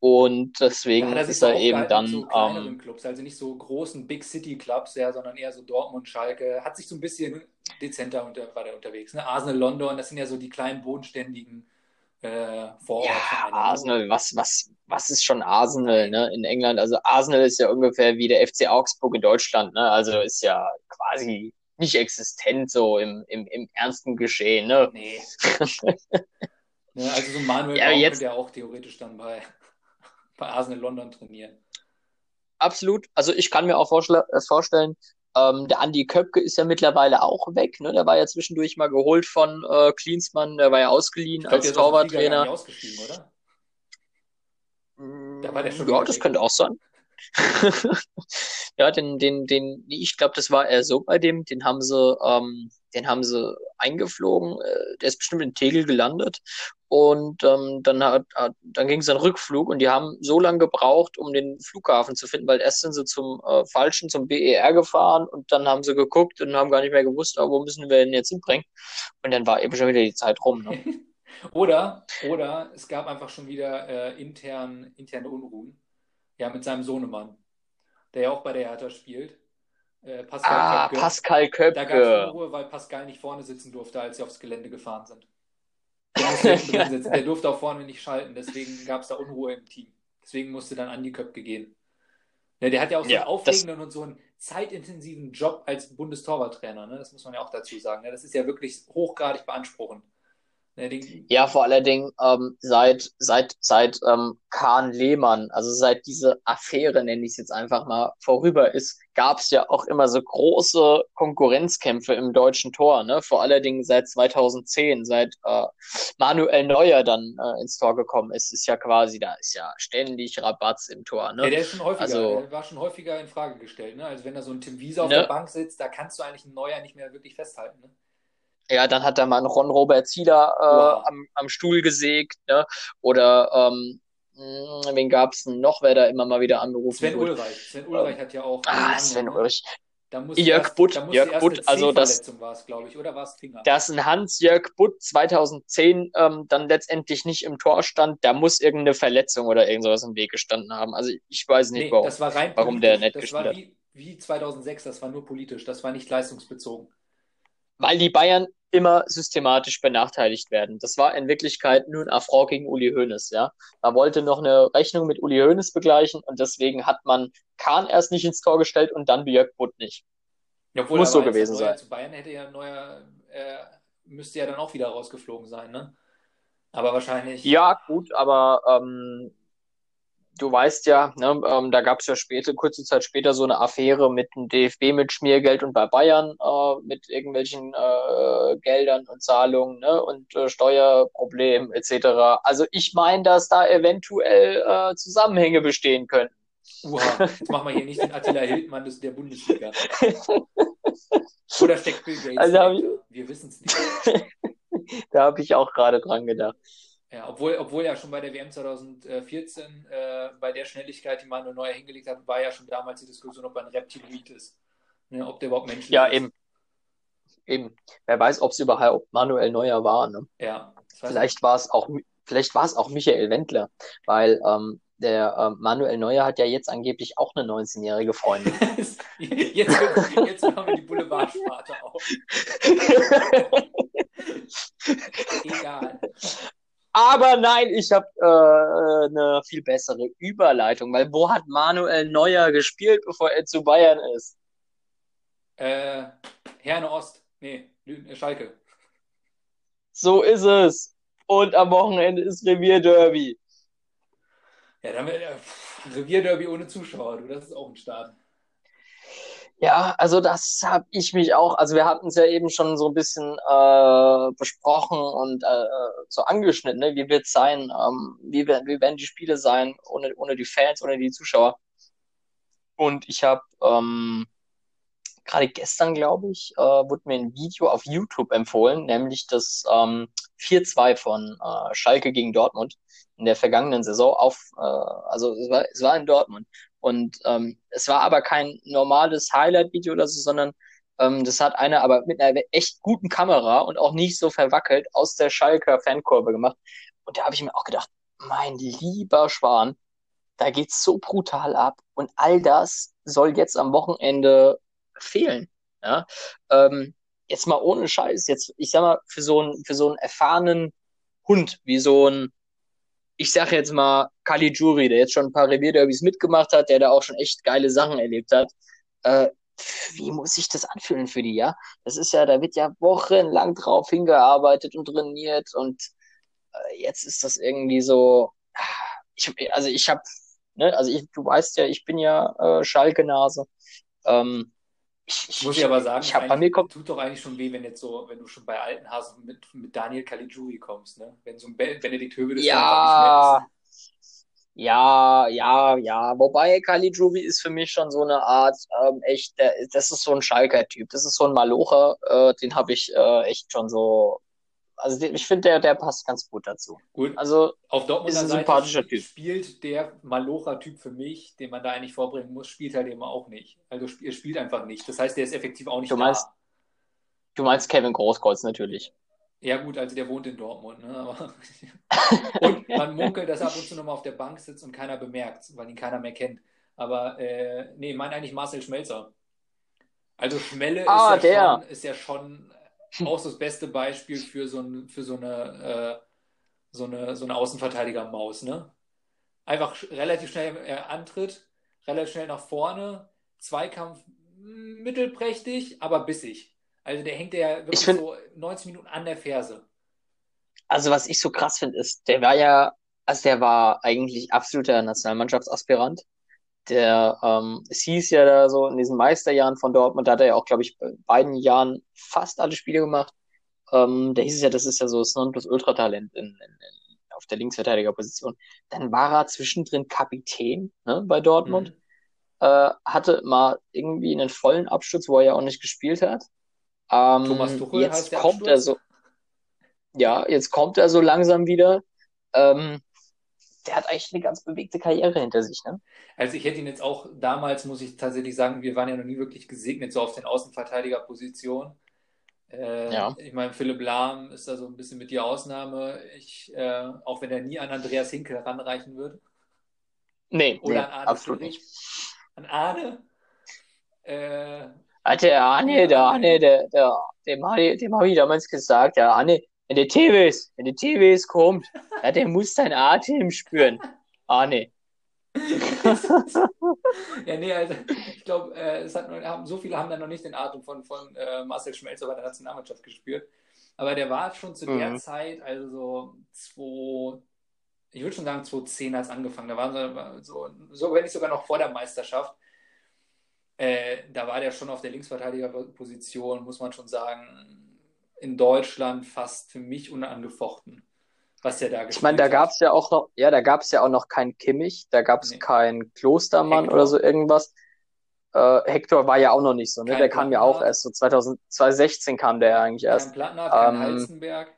Und deswegen sich ist er eben dann, so ähm, Clubs, also nicht so großen Big City Clubs, ja, sondern eher so Dortmund, Schalke, hat sich so ein bisschen dezenter unter, war der unterwegs. Ne? Arsenal, London, das sind ja so die kleinen bodenständigen äh, Vorortvereine. ja, ne? Arsenal, was, was, was ist schon Arsenal, ne? In England. Also Arsenal ist ja ungefähr wie der FC Augsburg in Deutschland, ne? Also ist ja quasi nicht existent so im, im, im ernsten Geschehen, ne? Nee. ne, also so Manuel Ja, jetzt- könnte ja auch theoretisch dann bei, bei Arsenal London trainieren. Absolut. Also ich kann mir auch äh, vorstellen, ähm, der Andi Köpke ist ja mittlerweile auch weg, ne? Der war ja zwischendurch mal geholt von äh, Klinsmann, der war ja ausgeliehen Ich glaube, als der Torwarttrainer. oder? Da war der schon Ja, das könnte auch sein. Ja, den, den, den, ich glaube, das war eher so bei dem, den haben sie, ähm, den haben sie eingeflogen, äh, der ist bestimmt in Tegel gelandet Und ähm, dann, hat, hat, dann ging es einen Rückflug und die haben so lange gebraucht, um den Flughafen zu finden, weil erst sind sie zum äh, falschen, zum BER gefahren und dann haben sie geguckt und haben gar nicht mehr gewusst, oh, wo müssen wir denn jetzt hinbringen. Und dann war eben schon wieder die Zeit rum. Ne? oder, oder es gab einfach schon wieder äh, intern, interne Unruhen. Ja, mit seinem Sohnemann, der ja auch bei der Hertha spielt. Äh, Pascal ah, Köpke. Pascal Köpke. Da gab es Unruhe, weil Pascal nicht vorne sitzen durfte, als sie aufs Gelände gefahren sind. Der, der durfte auch vorne nicht schalten, deswegen gab es da Unruhe im Team. Deswegen musste dann Andi Köpke gehen. Ja, der hat ja auch so ja, einen aufregenden und so einen zeitintensiven Job als Bundestorwarttrainer. Ne? Das muss man ja auch dazu sagen. Ne? Das ist ja wirklich hochgradig beanspruchend. Ja, vor allen Dingen ähm, seit seit seit ähm, Kahn Lehmann, also seit diese Affäre, nenne ich es jetzt einfach mal, vorüber ist, gab es ja auch immer so große Konkurrenzkämpfe im deutschen Tor. Ne? Vor allen Dingen seit 2010, seit äh, Manuel Neuer dann äh, ins Tor gekommen ist, ist ja quasi, da ist ja ständig Rabatz im Tor. Ne? Ja, der ist schon häufiger, also, der war schon häufiger in Frage gestellt. Ne? Also wenn da so ein Tim Wiese auf ne? der Bank sitzt, da kannst du eigentlich einen Neuer nicht mehr wirklich festhalten. Ne? Ja, dann hat er mal einen Ron Robert Zieler äh, wow. am, am Stuhl gesägt, ne? Oder ähm, hm, wen gab es noch, wer da immer mal wieder angerufen Sven wird? Ulreich. Sven Ulreich ähm, hat ja auch. Ah, Sven? Ulreich. Jörg erst, Butt, Jörg Butt, also das, glaube ich, oder war es Finger? Dass ein Hans-Jörg Butt 2010 ähm, dann letztendlich nicht im Tor stand, da muss irgendeine Verletzung oder irgend sowas im Weg gestanden haben. Also ich weiß nicht, nee, warum, das war rein warum der nicht das gespielt war wie, wie 2006, das war nur politisch, das war nicht leistungsbezogen. Weil die Bayern immer systematisch benachteiligt werden. Das war in Wirklichkeit nur ein Affront gegen Uli Hoeneß, ja. Man wollte noch eine Rechnung mit Uli Hoeneß begleichen und deswegen hat man Kahn erst nicht ins Tor gestellt und dann Björk Butt nicht. Obwohl, Muss so gewesen sein. Zu Bayern hätte ja neuer, äh, müsste ja dann auch wieder rausgeflogen sein, ne? Aber wahrscheinlich. Ja, gut, aber ähm, du weißt ja, ne, ähm, da gab es ja später, kurze Zeit später so eine Affäre mit dem DFB mit Schmiergeld und bei Bayern äh, mit irgendwelchen äh, Geldern und Zahlungen ne, und äh, Steuerproblemen etc. Also ich meine, dass da eventuell äh, Zusammenhänge bestehen können. Uha, jetzt machen wir hier nicht den Attila Hildmann des, der Bundesliga. Oder steckt Bill Gates also. Wir wissen es nicht. da habe ich auch gerade dran gedacht. Ja, obwohl, obwohl ja schon bei der WM 2014 äh, bei der Schnelligkeit, die Manuel Neuer hingelegt hat, war ja schon damals die Diskussion, ob er ein Reptiloid ist. Ne, ob der überhaupt menschlich ja, ist. Ja, eben. Eben. Wer weiß, ob es überhaupt Manuel Neuer war. Ne? Ja. Vielleicht war es auch, vielleicht war es auch Michael Wendler, weil ähm, der ähm, Manuel Neuer hat ja jetzt angeblich auch eine 19-jährige Freundin. jetzt, jetzt haben wir die Boulevardsparte auf. Egal. Aber nein, ich habe äh, eine viel bessere Überleitung, weil wo hat Manuel Neuer gespielt, bevor er zu Bayern ist? Äh, Herne Ost. Nee, Schalke. So ist es. Und am Wochenende ist Revierderby. Ja, dann äh, Revierderby ohne Zuschauer, du, das ist auch ein Start. Ja, also das habe ich mich auch, also wir hatten es ja eben schon so ein bisschen äh, besprochen und äh, so angeschnitten, ne? wie wird es sein, ähm, wie, werden, wie werden die Spiele sein ohne, ohne die Fans, ohne die Zuschauer. Und ich habe ähm, gerade gestern, glaube ich, äh, wurde mir ein Video auf YouTube empfohlen, nämlich das ähm, 4-2 von äh, Schalke gegen Dortmund in der vergangenen Saison auf, äh, also es war, es war in Dortmund. Und ähm, es war aber kein normales Highlight-Video oder so, sondern ähm, das hat einer aber mit einer echt guten Kamera und auch nicht so verwackelt aus der Schalker Fankurve gemacht. Und da habe ich mir auch gedacht, mein lieber Schwan, da geht's so brutal ab. Und all das soll jetzt am Wochenende fehlen. Ja? Ähm, jetzt mal ohne Scheiß, jetzt, ich sag mal, für so einen, für so einen erfahrenen Hund, wie so ein ich sage jetzt mal Caligiuri, der jetzt schon ein paar Revierderbys mitgemacht hat, der da auch schon echt geile Sachen erlebt hat. Äh, wie muss sich das anfühlen für die, ja? Das ist ja, da wird ja wochenlang drauf hingearbeitet und trainiert und äh, jetzt ist das irgendwie so. Ich, also ich habe, ne, also ich, du weißt ja, ich bin ja äh, Schalke-Nase. Ähm, ich, muss ich aber sagen, ich hab, bei mir kommt, tut doch eigentlich schon weh, wenn jetzt so, wenn du schon bei alten Hasen mit, mit Daniel Caligiuri kommst, ne? Wenn so ein Benedikt Höwedes ja, ja, ja, ja. Wobei Caligiuri ist für mich schon so eine Art ähm, echt, der, das ist so ein Schalker-Typ, das ist so ein Malocher, äh, den habe ich äh, echt schon so also ich finde, der, der passt ganz gut dazu. Gut. Also auf Dortmunder ist ein Seite sympathischer Typ. spielt der Malocher-Typ für mich, den man da eigentlich vorbringen muss, spielt halt eben auch nicht. Also er spielt einfach nicht. Das heißt, der ist effektiv auch nicht Du meinst- da. Du meinst Kevin Großkreuz natürlich. Ja gut, also der wohnt in Dortmund. Ne? Und man munkelt, dass er ab und zu nochmal auf der Bank sitzt und keiner bemerkt, weil ihn keiner mehr kennt. Aber äh, nee, ich meine eigentlich Marcel Schmelzer. Also Schmelle Ah, ist, ja der. Schon, ist ja schon auch so das beste Beispiel für so, ein, für so eine, äh, so eine, so eine Außenverteidiger-Maus. Ne? Einfach relativ schnell äh, Antritt, relativ schnell nach vorne, Zweikampf mittelprächtig, aber bissig. Also der hängt ja wirklich Ich find- so 90 Minuten an der Ferse. Also was ich so krass finde, ist, der war ja, also der war eigentlich absoluter Nationalmannschaftsaspirant. Der, ähm, es hieß ja da so in diesen Meisterjahren von Dortmund, da hat er ja auch, glaube ich, bei beiden Jahren fast alle Spiele gemacht. Ähm, da hieß es ja, das ist ja so das Nonplusultra-Talent in, in, in, auf der Linksverteidigerposition. Dann war er zwischendrin Kapitän, ne, bei Dortmund. Mhm. Äh, hatte mal irgendwie einen vollen Absturz, wo er ja auch nicht gespielt hat. Ähm, Thomas Tuchel jetzt kommt er Absturz? so, ja, jetzt kommt er so langsam wieder. Ähm, der hat eigentlich eine ganz bewegte Karriere hinter sich, ne? Also ich hätte ihn jetzt auch damals, muss ich tatsächlich sagen, wir waren ja noch nie wirklich gesegnet so auf den Außenverteidigerpositionen. Äh, Ja. Ich meine, Philipp Lahm ist da so ein bisschen mit die Ausnahme. Ich, äh, auch wenn er nie an Andreas Hinkel ranreichen würde. Nee, Oder nee, an Arne absolut Friedrich. nicht. An Arne. Äh, Alter, der Arne, der Arne, der, der, dem habe dem ich damals gesagt, der Arne, wenn der TWS, wenn der TWS kommt, ja, der muss seinen Atem spüren. Arne. ja, nee, also ich glaube, äh, es hat noch, haben, so viele haben dann noch nicht den Atem von, von äh, Marcel Schmelzer bei der Nationalmannschaft gespürt. Aber der war schon zu der Mhm. Zeit, also so zwei, ich würde schon sagen 2010 hat es angefangen. Da waren sie so, so, wenn nicht sogar noch vor der Meisterschaft. Äh, da war der schon auf der Linksverteidigerposition, muss man schon sagen, in Deutschland fast für mich unangefochten, was der da Ich meine, da hat. gab's ja auch noch, ja, da gab's ja auch noch keinen Kimmich, da gab's Nee. keinen Klostermann Hector. oder so irgendwas. Äh, Hector war ja auch noch nicht so, ne? Kein Der kam ja auch erst so 2000, 2016 kam der ja eigentlich Kein erst. Plattenhardt, kein Ähm, Halstenberg,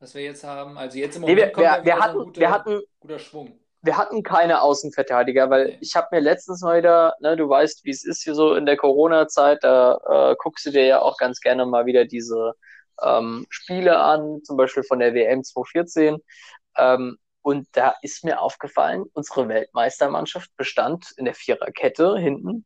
was wir jetzt haben. Also jetzt im Nee, Moment wir, kommt wir, wir hatten, guter, wir hatten, guter Schwung. wir hatten keine Außenverteidiger, weil Nee. ich habe mir letztens mal wieder, ne, du weißt, wie es ist hier so in der Corona-Zeit, da äh, guckst du dir ja auch ganz gerne mal wieder diese ähm, Spiele an, zum Beispiel von der WM 2014. Ähm, und da ist mir aufgefallen, unsere Weltmeistermannschaft bestand in der Viererkette hinten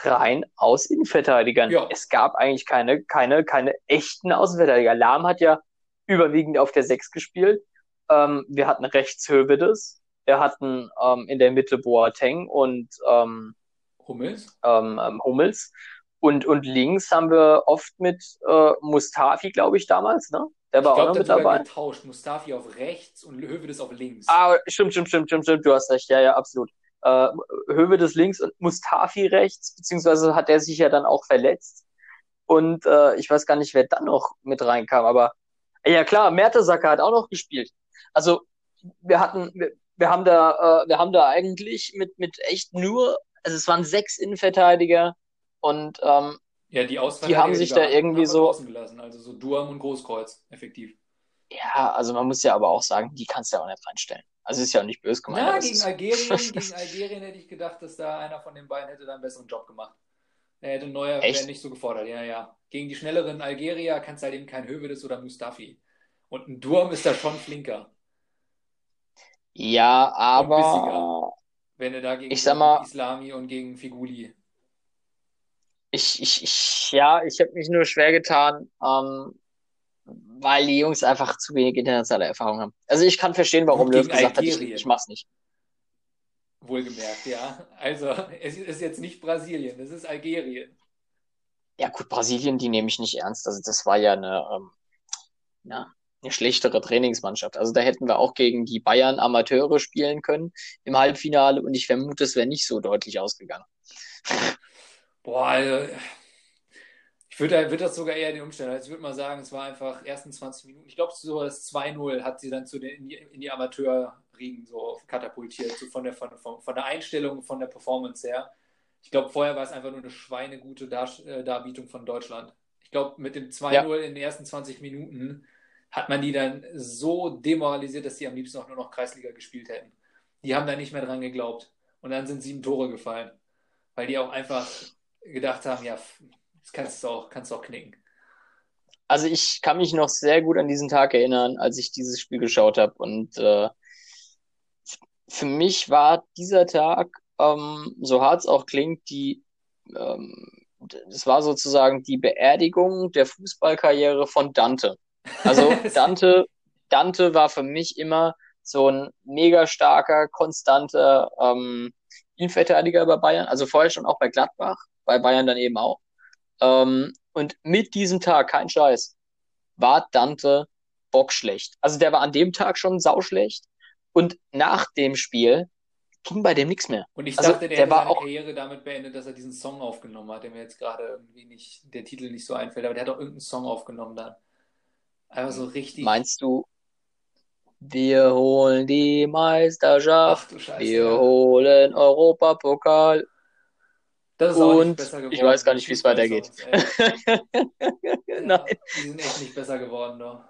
rein aus Innenverteidigern. Ja. Es gab eigentlich keine, keine, keine echten Außenverteidiger. Lahm hat ja überwiegend auf der Sechs gespielt. Ähm, wir hatten rechts Hövedes, wir hatten ähm, in der Mitte Boateng und ähm, Hummels? ähm, ähm, Hummels. Und, und links haben wir oft mit äh, Mustafi, glaube ich, damals, ne? Der Ich war auch noch der mit dabei. getauscht. Mustafi auf rechts und Hövedes auf links. Ah, stimmt, stimmt, stimmt, stimmt, stimmt, du hast recht, ja, ja, absolut. Äh, Hövedes links und Mustafi rechts, beziehungsweise hat er sich ja dann auch verletzt. Und äh, ich weiß gar nicht, wer dann noch mit reinkam, aber ja klar, Mertesacker hat auch noch gespielt. Also wir hatten, wir, wir haben da, äh, wir haben da eigentlich mit mit echt nur, also es waren sechs Innenverteidiger und ähm, ja, die die haben sich da irgendwie so- gelassen. Also so Duam und Großkreuz, effektiv. ja, also man muss ja aber auch sagen, die kannst du ja auch nicht reinstellen. Also ist ja auch nicht böse gemeint. Ja, gegen Algerien, gegen Algerien hätte ich gedacht, dass da einer von den beiden hätte da einen besseren Job gemacht. Er hätte Neuer wäre nicht so gefordert, ja, ja. Gegen die schnelleren Algerier kannst du halt eben kein Hövedes oder Mustafi. Und ein Durm ist da schon flinker. Ja, aber. Wenn er da gegen Ich sag mal- Islami und gegen Figuli. Ich, ich, ich, ja, ich habe mich nur schwer getan, ähm, weil die Jungs einfach zu wenig internationale Erfahrung haben. Also ich kann verstehen, warum Löw gesagt hat, ich, Algerien. ich mach's nicht. Wohlgemerkt, ja. Also, es ist jetzt nicht Brasilien, es ist Algerien. Ja gut, Brasilien, die nehme ich nicht ernst. Also das war ja eine, ähm, ja, eine schlechtere Trainingsmannschaft. Also da hätten wir auch gegen die Bayern Amateure spielen können im Halbfinale und ich vermute, es wäre nicht so deutlich ausgegangen. Boah, also, ich würde würd das sogar eher den umstellen. Also ich würde mal sagen, es war einfach ersten 20 Minuten. Ich glaube, so das 2-0 hat sie dann zu den, in die, in die Amateurriegen so katapultiert, so von der, von, von, von der Einstellung, von der Performance her. Ich glaube, vorher war es einfach nur eine schweinegute Dar äh, Darbietung von Deutschland. Ich glaube, mit dem 2-0 in den ersten 20 Minuten, hat man die dann so demoralisiert, dass sie am liebsten auch nur noch Kreisliga gespielt hätten. Die haben da nicht mehr dran geglaubt. Und dann sind sieben Tore gefallen. Weil die auch einfach gedacht haben, ja, das kannst du auch, kannst du auch knicken. Also ich kann mich noch sehr gut an diesen Tag erinnern, als ich dieses Spiel geschaut habe. Und äh, für mich war dieser Tag, ähm, so hart es auch klingt, die ähm, das war sozusagen die Beerdigung der Fußballkarriere von Dante. Also Dante, Dante war für mich immer so ein mega starker, konstanter ähm, Innenverteidiger bei Bayern, also vorher schon auch bei Gladbach, bei Bayern dann eben auch. Ähm, und mit diesem Tag, kein Scheiß, war Dante bockschlecht. Also der war an dem Tag schon sauschlecht und nach dem Spiel ging bei dem nichts mehr. Und ich Also, dachte, der, der war seine auch- Karriere damit beendet, dass er diesen Song aufgenommen hat, der mir jetzt gerade irgendwie nicht, der Titel nicht so einfällt, aber der hat auch irgendeinen Song aufgenommen dann. Einfach so richtig. Meinst du, wir holen die Meisterschaft, Ach du Scheiße. wir ja. holen Europapokal? Das ist auch nicht und besser geworden. ich weiß gar nicht, wie es weitergeht. Ey. Nein. Die sind echt nicht besser geworden, doch.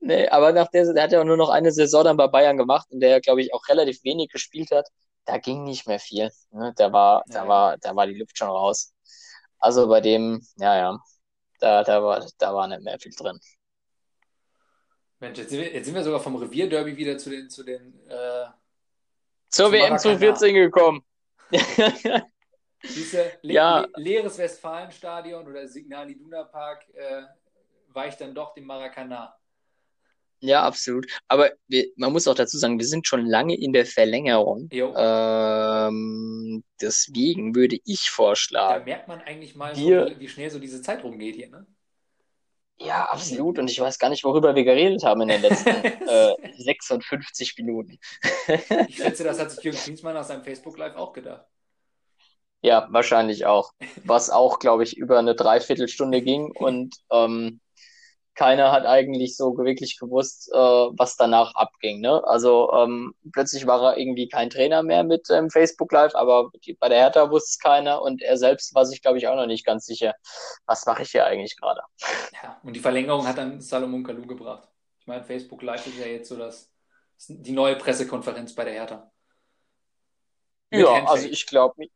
Nee, aber nach der, der hat ja auch nur noch eine Saison dann bei Bayern gemacht, in der er, glaube ich, auch relativ wenig gespielt hat. Da ging nicht mehr viel. Ne? Da war, da Ja. war, da war die Luft schon raus. Also bei dem, ja, ja, da, da war, da war nicht mehr viel drin. Mensch, jetzt sind wir, jetzt sind wir sogar vom Revierderby wieder zu den, zu den, äh, Zur WM Maracanã. 2014 gekommen. Diese le Ja. le leeres Westfalenstadion oder Signal Iduna Park äh, weicht dann doch dem Maracanã. Ja, absolut. Aber wir, man muss auch dazu sagen, wir sind schon lange in der Verlängerung. Ähm, deswegen würde ich Da vorschlagen, merkt man eigentlich mal, so, Wir- wie, wie schnell so diese Zeit rumgeht hier, ne? ja, absolut. Und ich weiß gar nicht, worüber wir geredet haben in den letzten äh, 56 Minuten. Ich schätze, das hat sich Jürgen Klinsmann nach seinem Facebook Live auch gedacht. Ja, wahrscheinlich auch. Was auch, glaube ich, über eine Dreiviertelstunde ging und ähm, keiner hat eigentlich so wirklich gewusst, äh, was danach abging. Ne? Also ähm, plötzlich war er irgendwie kein Trainer mehr mit ähm, Facebook Live, aber die, bei der Hertha wusste es keiner und er selbst war sich, glaube ich, auch noch nicht ganz sicher, was mache ich hier eigentlich gerade. Ja, und die Verlängerung hat dann Salomon Kalou gebracht. Ich meine, Facebook Live ist ja jetzt so das, die neue Pressekonferenz bei der Hertha. Mit Ja, Handshake. also ich glaube,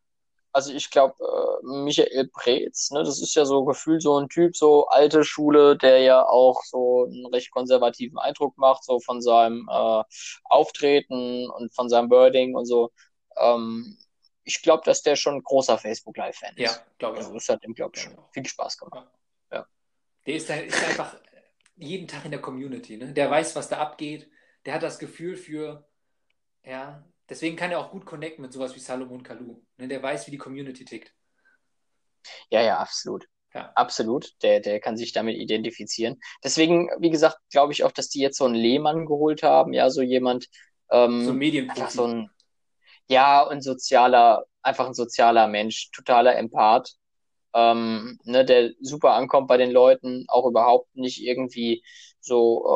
also ich glaube, äh, Michael Preetz, ne, das ist ja so gefühlt so ein Typ, so alte Schule, der ja auch so einen recht konservativen Eindruck macht, so von seinem äh, Auftreten und von seinem Wording und so. Ähm, ich glaube, dass der schon ein großer Facebook Live-Fan Ja, ist. glaube ich Also das hat ihm, glaube ich, schon viel Spaß gemacht. Der ist, ist einfach jeden Tag in der Community. Ne? Der weiß, was da abgeht. Der hat das Gefühl für, ja, deswegen kann er auch gut connecten mit sowas wie Salomon Kalou. Ne? Der weiß, wie die Community tickt. Ja, ja, absolut. Ja. Absolut. Der, der kann sich damit identifizieren. Deswegen, wie gesagt, glaube ich auch, dass die jetzt so einen Lehmann geholt haben. Ja, so jemand, ähm, So ein einfach Medienprofi. so ein, ja, ein sozialer, einfach ein sozialer Mensch, totaler Empath, ähm, ne, der super ankommt bei den Leuten, auch überhaupt nicht irgendwie so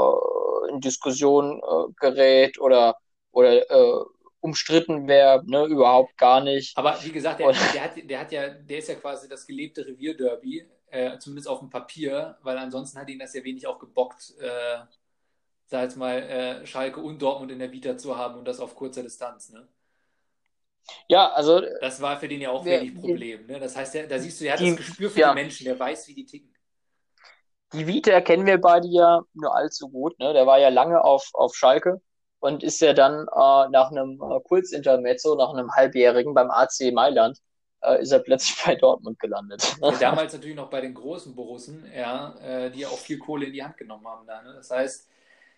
äh, in Diskussion äh, gerät oder, oder äh, umstritten wäre, ne, überhaupt gar nicht. Aber wie gesagt, der, der, hat, der hat ja, der ist ja quasi das gelebte Revierderby, äh, zumindest auf dem Papier, weil ansonsten hat ihn das ja wenig auch gebockt, äh, sag jetzt mal, äh, Schalke und Dortmund in der Vita zu haben und das auf kurzer Distanz, ne? Ja, also Das war für den ja auch wenig Problem, ne? Das heißt, der, da siehst du, er hat Die- das Gespür für ja. die Menschen, der weiß, wie die ticken. Die Vita kennen wir beide ja nur allzu gut. Ne? Der war ja lange auf, auf Schalke und ist ja dann äh, nach einem äh, Kurzintermezzo, nach einem halbjährigen beim AC Mailand, äh, ist er plötzlich bei Dortmund gelandet. Damals natürlich noch bei den großen Borussen, ja, äh, die ja auch viel Kohle in die Hand genommen haben da. Ne? Das heißt,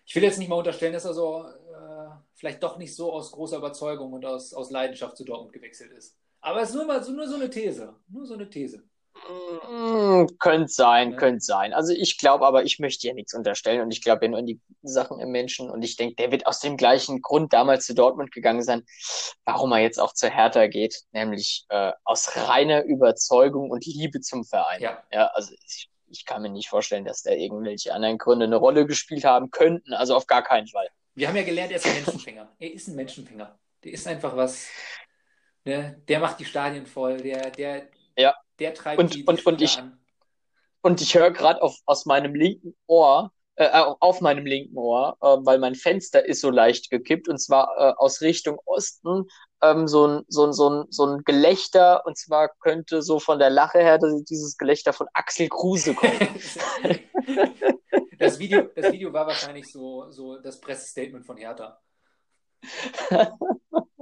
ich will jetzt nicht mal unterstellen, dass er so äh, vielleicht doch nicht so aus großer Überzeugung und aus, aus Leidenschaft zu Dortmund gewechselt ist. Aber es ist nur mal so, nur so eine These. Nur so eine These. Mm, könnte sein, Ja. könnte sein. Also ich glaube aber, ich möchte ja nichts unterstellen und ich glaube ja nur an die guten Sachen im Menschen und ich denke, der wird aus dem gleichen Grund damals zu Dortmund gegangen sein, warum er jetzt auch zur Hertha geht, nämlich äh, aus reiner Überzeugung und Liebe zum Verein. Ja. Ja, also ich, ich kann mir nicht vorstellen, dass da irgendwelche anderen Gründe eine Rolle gespielt haben könnten, also auf gar keinen Fall. Wir haben ja gelernt, er ist ein Menschenfänger. Er ist ein Menschenfänger. Der ist einfach was. Ne? Der macht die Stadien voll. Der, der, Ja. Der treibt Und- die, die und- und ich- an. Und ich höre gerade auf aus meinem linken Ohr äh, auf meinem linken Ohr, äh, weil mein Fenster ist so leicht gekippt und zwar äh, aus Richtung Osten ähm, so ein so ein so ein so ein Gelächter und zwar könnte so von der Lache her dieses Gelächter von Axel Kruse kommen. das Video das Video war wahrscheinlich so so das Pressestatement von Hertha.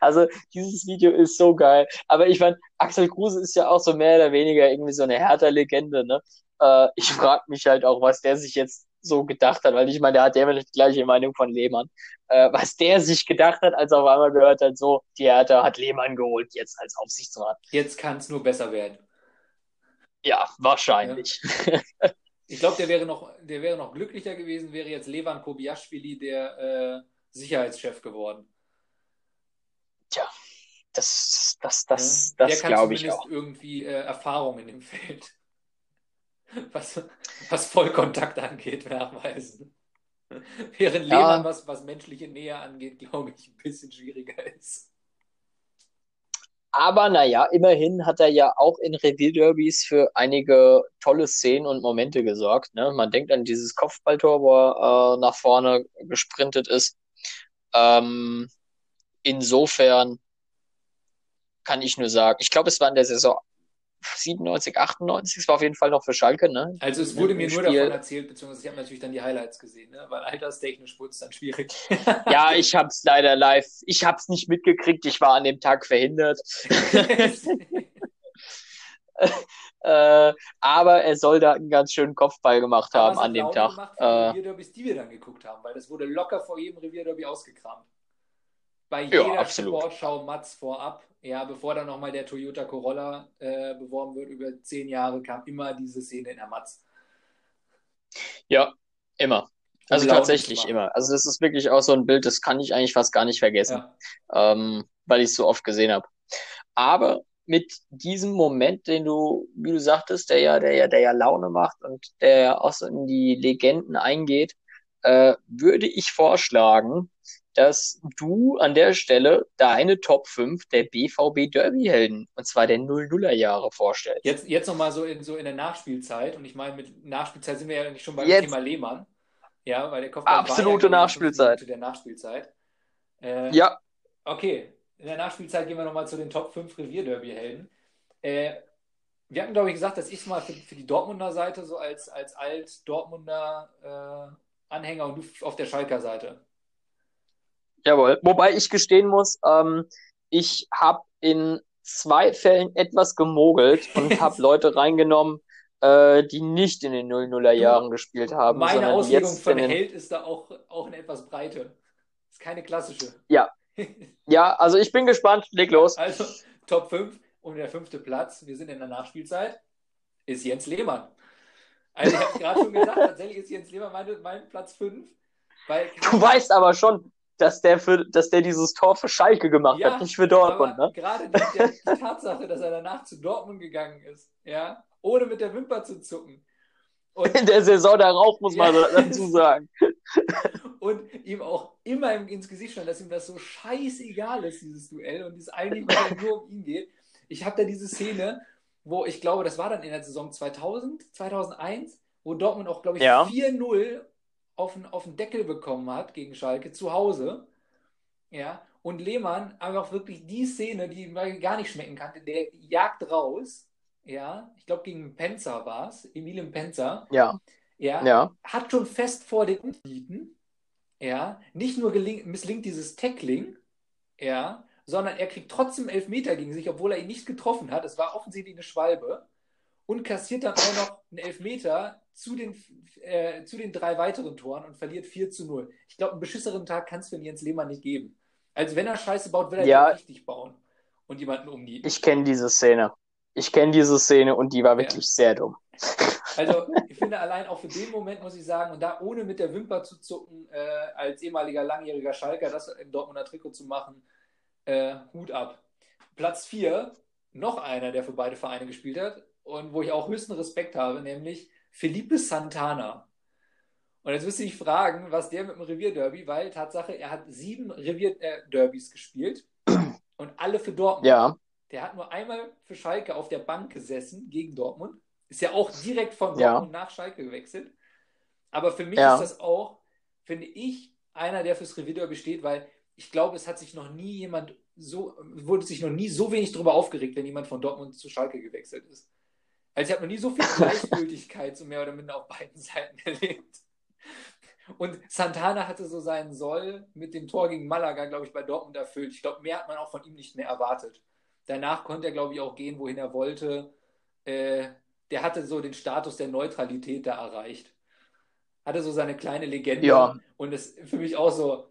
Also dieses Video ist so geil. Aber ich meine, Axel Kruse ist ja auch so mehr oder weniger irgendwie so eine Hertha-Legende, ne? Äh, ich frage mich halt auch, was der sich jetzt so gedacht hat, weil ich meine, der hat ja immer die gleiche Meinung von Lehmann. Äh, was der sich gedacht hat, als er auf einmal gehört hat, so, die Hertha hat Lehmann geholt, jetzt als Aufsichtsrat. Jetzt kann es nur besser werden. Ja, wahrscheinlich. Ja. Ich glaube, der wäre noch, der wäre noch glücklicher gewesen, wäre jetzt Levan Kobiaschwili der äh, Sicherheitschef geworden. Tja, das, das, das, ja, das glaube ich auch. irgendwie äh, Erfahrung in dem Feld, was, was Vollkontakt angeht, nachweisen. Während ja. Lehmann, was, was menschliche Nähe angeht, glaube ich, ein bisschen schwieriger ist. Aber naja, immerhin hat er ja auch in Revierderbys für einige tolle Szenen und Momente gesorgt. Ne? Man denkt an dieses Kopfballtor, wo er äh, nach vorne gesprintet ist. Ähm, insofern kann ich nur sagen, ich glaube, es war in der Saison 97, 98, es war auf jeden Fall noch für Schalke, ne? Also es wurde mir nur Spiel. davon erzählt, beziehungsweise ich habe natürlich dann die Highlights gesehen, ne? weil alterstechnisch wurde es dann schwierig. ja, ich habe es leider live, ich habe es nicht mitgekriegt, ich war an dem Tag verhindert. äh, aber er soll da einen ganz schönen Kopfball gemacht haben an dem Tag. Gemacht äh, Revierderbys, die wir dann geguckt haben, weil das wurde locker vor jedem Revierderby ausgekramt bei jeder ja, Sportschau Mats vorab, ja, bevor dann nochmal der Toyota Corolla äh, beworben wird, über zehn Jahre kam immer diese Szene in der Mats. Ja, immer. Also tatsächlich immer. Also das ist wirklich auch so ein Bild, das kann ich eigentlich fast gar nicht vergessen, ja. ähm, weil ich es so oft gesehen habe. Aber mit diesem Moment, den du, wie du sagtest, der ja, der ja, der ja Laune macht und der ja auch so in die Legenden eingeht, äh, würde ich vorschlagen, dass du an der Stelle deine Top 5 der BVB Derby-Helden, und zwar der 00er Jahre, vorstellst. Jetzt, jetzt nochmal so in, so in der Nachspielzeit, und ich meine, mit Nachspielzeit sind wir ja nicht schon beim jetzt. Thema Lehmann. Ja, weil der Kopfball Absolute ja Nachspielzeit. Der Nachspielzeit. Äh, ja. Okay, in der Nachspielzeit gehen wir nochmal zu den Top 5 Revier-Derby-Helden. Äh, wir hatten, glaube ich, gesagt, dass ich es mal für, für, die Dortmunder Seite so als, als Alt-Dortmunder äh, Anhänger und du auf der Schalker Seite. Jawohl. Wobei ich gestehen muss, ähm, ich habe in zwei Fällen etwas gemogelt und habe Leute reingenommen, äh, die nicht in den 00er Jahren gespielt haben. Meine Auslegung von den... Held ist da auch, auch eine etwas breite. Ist keine klassische. Ja. ja, also ich bin gespannt. Leg los. Also Top 5 und der fünfte Platz, wir sind in der Nachspielzeit, ist Jens Lehmann. Also ich habe gerade schon gesagt, tatsächlich ist Jens Lehmann mein, mein Platz 5. Weil, du weißt aber schon, dass der für, dass der dieses Tor für Schalke gemacht ja, hat, nicht für Dortmund. Ne? Gerade die, die Tatsache, dass er danach zu Dortmund gegangen ist, ja, ohne mit der Wimper zu zucken. Und, In der Saison darauf muss man dazu sagen. und ihm auch immer ins Gesicht stand, dass ihm das so scheißegal ist, dieses Duell und dieses eigentlich nur um ihn geht. Ich habe da diese Szene, wo ich glaube, das war dann in der Saison 2000, 2001, wo Dortmund auch, glaube ich, ja. 4-0 auf den, auf den Deckel bekommen hat gegen Schalke zu Hause. Ja, und Lehmann einfach wirklich die Szene, die ihm gar nicht schmecken kannte, der jagt raus. Ja, ich glaube, gegen Penzer war es, Emilien Penzer. Ja. ja. Ja. Hat schon fest vor den Unbieten. Ja. Nicht nur misslingt dieses Tackling, ja, sondern er kriegt trotzdem Elfmeter gegen sich, obwohl er ihn nicht getroffen hat. Es war offensichtlich eine Schwalbe. Und kassiert dann auch noch einen Elfmeter zu den, äh, zu den drei weiteren Toren und verliert 4 zu 0. Ich glaube, einen beschisseren Tag kann es für Jens Lehmann nicht geben. Also wenn er Scheiße baut, will er ja richtig bauen und jemanden umnieten. Ich kenne diese Szene. Ich kenne diese Szene und die war wirklich ja. sehr dumm. Also ich finde allein auch für den Moment muss ich sagen, und da ohne mit der Wimper zu zucken, äh, als ehemaliger langjähriger Schalker das im Dortmunder Trikot zu machen, äh, Hut ab. Platz 4, noch einer, der für beide Vereine gespielt hat und wo ich auch höchsten Respekt habe, nämlich Felipe Santana. Und jetzt müsste ich fragen, was der mit dem Revierderby, weil Tatsache, er hat sieben Revierderbys äh, gespielt und alle für Dortmund. Ja. Der hat nur einmal für Schalke auf der Bank gesessen gegen Dortmund. Ist ja auch direkt von Dortmund ja. nach Schalke gewechselt. Aber für mich Ja. ist das auch, finde ich, einer, der fürs Revierderby steht, weil ich glaube, es hat sich noch nie jemand so, wurde sich noch nie so wenig darüber aufgeregt, wenn jemand von Dortmund zu Schalke gewechselt ist. Also ich habe noch nie so viel Gleichgültigkeit so mehr oder minder auf beiden Seiten erlebt. Und Santana hatte so seinen Soll mit dem Tor gegen Malaga, glaube ich, bei Dortmund erfüllt. Ich glaube, mehr hat man auch von ihm nicht mehr erwartet. Danach konnte er, glaube ich, auch gehen, wohin er wollte. Äh, der hatte so den Status der Neutralität da erreicht. Hatte so seine kleine Legende. Ja. Und es für mich auch so,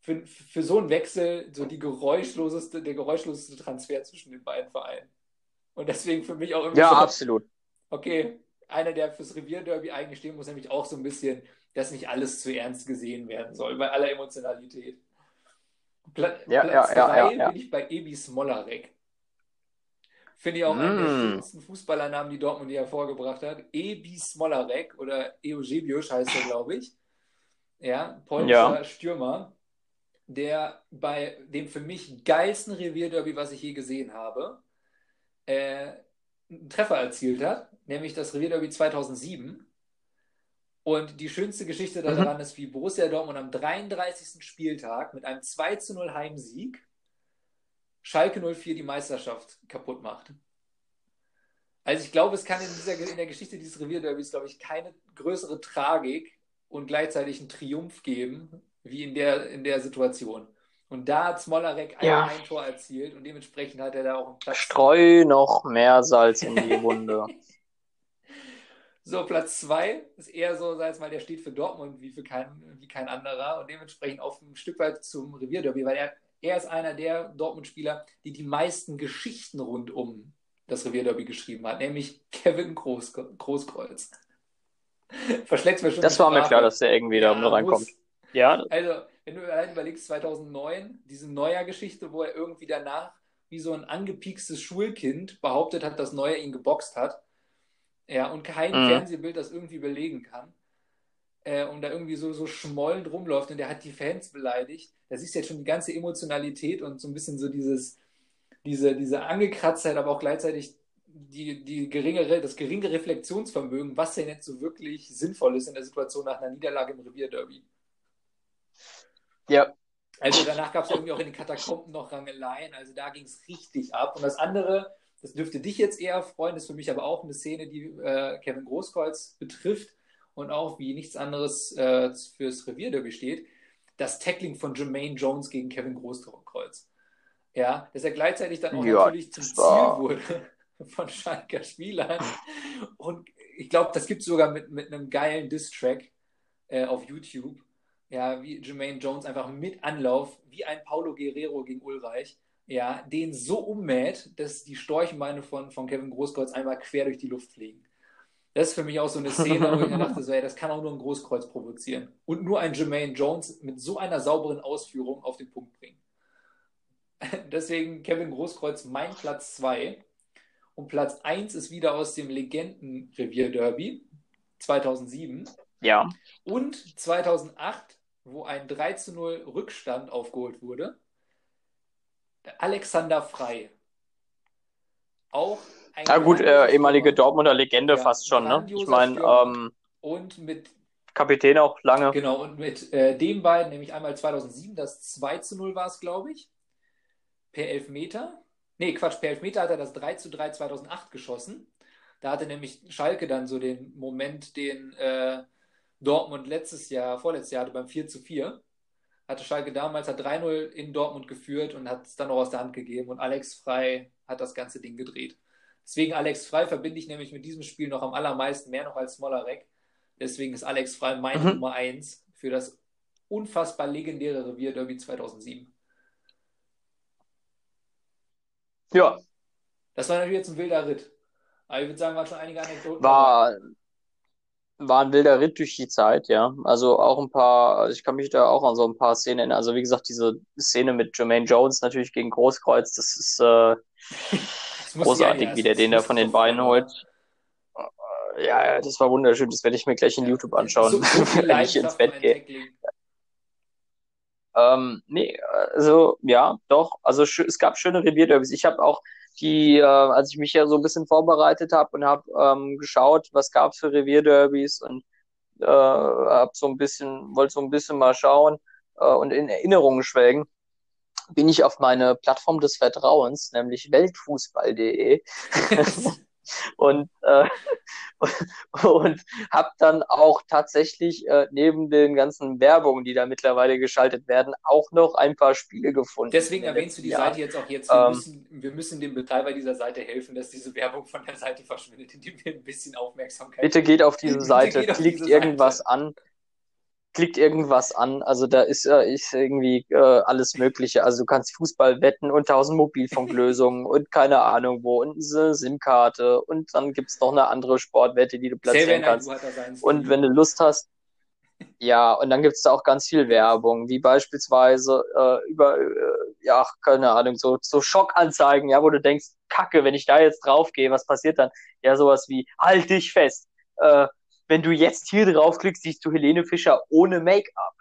für, für so einen Wechsel, so die geräuschloseste, der geräuschloseste Transfer zwischen den beiden Vereinen. Und deswegen für mich auch irgendwie Ja, so, absolut. okay, einer, der fürs Revierderby eigentlich stehen muss, nämlich auch so ein bisschen, dass nicht alles zu ernst gesehen werden soll, bei aller Emotionalität. Pla Ja, Platz ja, ja, drei ja, ja. bin ich bei Ebi Smolarek. Finde ich auch einen der Mm. schönsten Fußballernamen, die Dortmund je hervorgebracht hat. Ebi Smolarek oder Eusebiusz heißt er, glaube ich. Ja, polnischer Ja. Stürmer, der bei dem für mich geilsten Revierderby, was ich je gesehen habe, äh, einen Treffer erzielt hat, nämlich das Revierderby 2007. Und die schönste Geschichte Mhm. daran ist, wie Borussia Dortmund am 33. Spieltag mit einem 2 zu 0 Heimsieg Schalke 04 die Meisterschaft kaputt macht. Also ich glaube, es kann in, dieser, in der Geschichte dieses Revierderbys, glaube ich, keine größere Tragik und gleichzeitig einen Triumph geben, wie in der, in der Situation. Und da hat Smolarek ein, Ja. ein Tor erzielt und dementsprechend hat er da auch einen Platz. Streu noch mehr Salz in die Wunde. So, Platz zwei ist eher so, sag ich mal, der steht für Dortmund wie für kein, wie kein anderer und dementsprechend auch ein Stück weit zum Revierderby, weil er, er ist einer der Dortmund-Spieler, die die meisten Geschichten rund um das Revierderby geschrieben hat, nämlich Kevin Groß, Großkreuz. Verschlägt mir schon Das war mir klar, dass der irgendwie da Ja, reinkommt. muss. Ja, Also, wenn du allein überlegst, 2009, diese Neuer-Geschichte, wo er irgendwie danach wie so ein angepiekstes Schulkind behauptet hat, dass Neuer ihn geboxt hat. Ja, und kein Mhm. Fernsehbild das irgendwie belegen kann. Äh, und da irgendwie so, so schmollend rumläuft und der hat die Fans beleidigt. Da siehst du jetzt schon die ganze Emotionalität und so ein bisschen so dieses, diese, diese Angekratztheit, aber auch gleichzeitig die, die geringere, das geringe Reflexionsvermögen, was denn jetzt so wirklich sinnvoll ist in der Situation nach einer Niederlage im Revierderby. ja, Also danach gab es irgendwie auch in den Katakomben noch Rangeleien, also da ging es richtig ab. Und das andere, das dürfte dich jetzt eher freuen, ist für mich aber auch eine Szene, die äh, Kevin Großkreuz betrifft und auch wie nichts anderes äh, fürs Revierderby steht, das Tackling von Jermaine Jones gegen Kevin Großkreuz. Ja, dass er gleichzeitig dann auch Ja, natürlich zum Ziel wurde von Schalker Spielern. Und ich glaube, das gibt es sogar mit, mit einem geilen Diss-Track äh, auf YouTube. Ja, wie Jermaine Jones einfach mit Anlauf, wie ein Paulo Guerrero gegen Ulreich, ja, den so ummäht, dass die Storchenbeine von, von Kevin Großkreuz einmal quer durch die Luft fliegen. Das ist für mich auch so eine Szene, wo ich mir dachte, so, ey, das kann auch nur ein Großkreuz provozieren. Und nur ein Jermaine Jones mit so einer sauberen Ausführung auf den Punkt bringen. Deswegen Kevin Großkreuz mein Platz 2. Und Platz 1 ist wieder aus dem Legendenrevier-Derby 2007. ja. Und 2008, wo ein 3 zu 0 Rückstand aufgeholt wurde, Alexander Frei. Auch Na gut, äh, ehemalige. Dortmunder Legende Ja, fast schon, ne? Ich meine, ähm, Und mit, Kapitän auch lange. genau, und mit äh, den beiden, nämlich einmal 2007, das 2 zu 0 war es, glaube ich, per Elfmeter. Nee, Quatsch, per Elfmeter hat er das 3 zu 3 2008 geschossen. Da hatte nämlich Schalke dann so den Moment, den äh, Dortmund letztes Jahr, vorletztes Jahr hatte beim 4 zu 4. Hatte Schalke damals hat 3-0 in Dortmund geführt und hat es dann noch aus der Hand gegeben. Und Alex Frei hat das ganze Ding gedreht. Deswegen Alex Frei verbinde ich nämlich mit diesem Spiel noch am allermeisten, mehr noch als Smolarek. Deswegen ist Alex Frei meine Mhm. Nummer 1 für das unfassbar legendäre Revier Derby 2007. Ja, Das war natürlich jetzt ein wilder Ritt. Aber ich würde sagen, waren schon einige Anekdoten. war, war ein wilder Ritt durch die Zeit, ja. Also auch ein paar, also ich kann mich da auch an so ein paar Szenen erinnern. Also wie gesagt, diese Szene mit Jermaine Jones natürlich gegen Großkreuz, das ist äh, großartig, ja, ja, wie der den da von den Beinen holt. Ja, ja, das war wunderschön. Das werde ich mir gleich in YouTube anschauen, So, wenn ich ins Bett gehe. Ähm, nee, also ja, doch. Also es gab schöne Revierderbys. Ich habe auch die, äh, als ich mich ja so ein bisschen vorbereitet habe und habe ähm, geschaut, was gab's für Revierderbys und äh, hab so ein bisschen, wollte so ein bisschen mal schauen äh, und in Erinnerungen schwelgen, bin ich auf meine Plattform des Vertrauens, nämlich weltfußball.de. und äh, und habe dann auch tatsächlich äh, neben den ganzen Werbungen, die da mittlerweile geschaltet werden, auch noch ein paar Spiele gefunden. Deswegen erwähnst du die Jahren. Seite jetzt auch jetzt. Wir, ähm, müssen, wir müssen dem Betreiber dieser Seite helfen, dass diese Werbung von der Seite verschwindet, indem wir ein bisschen Aufmerksamkeit. Bitte geht auf diese Seite, klickt diese irgendwas Seite. an klickt irgendwas an. Also da ist, äh, ist irgendwie äh, alles Mögliche. Also du kannst Fußball wetten und tausend Mobilfunklösungen und keine Ahnung wo und eine SIM-Karte und dann gibt's noch eine andere Sportwette, die du platzieren kannst. Und wenn du Lust hast, ja, und dann gibt's da auch ganz viel Werbung, wie beispielsweise äh, über, äh, ja, keine Ahnung, so, so Schockanzeigen, ja, wo du denkst, Kacke, wenn ich da jetzt draufgehe, was passiert dann? Ja, sowas wie, halt dich fest. Äh, wenn du jetzt hier draufklickst, siehst du Helene Fischer ohne Make-up.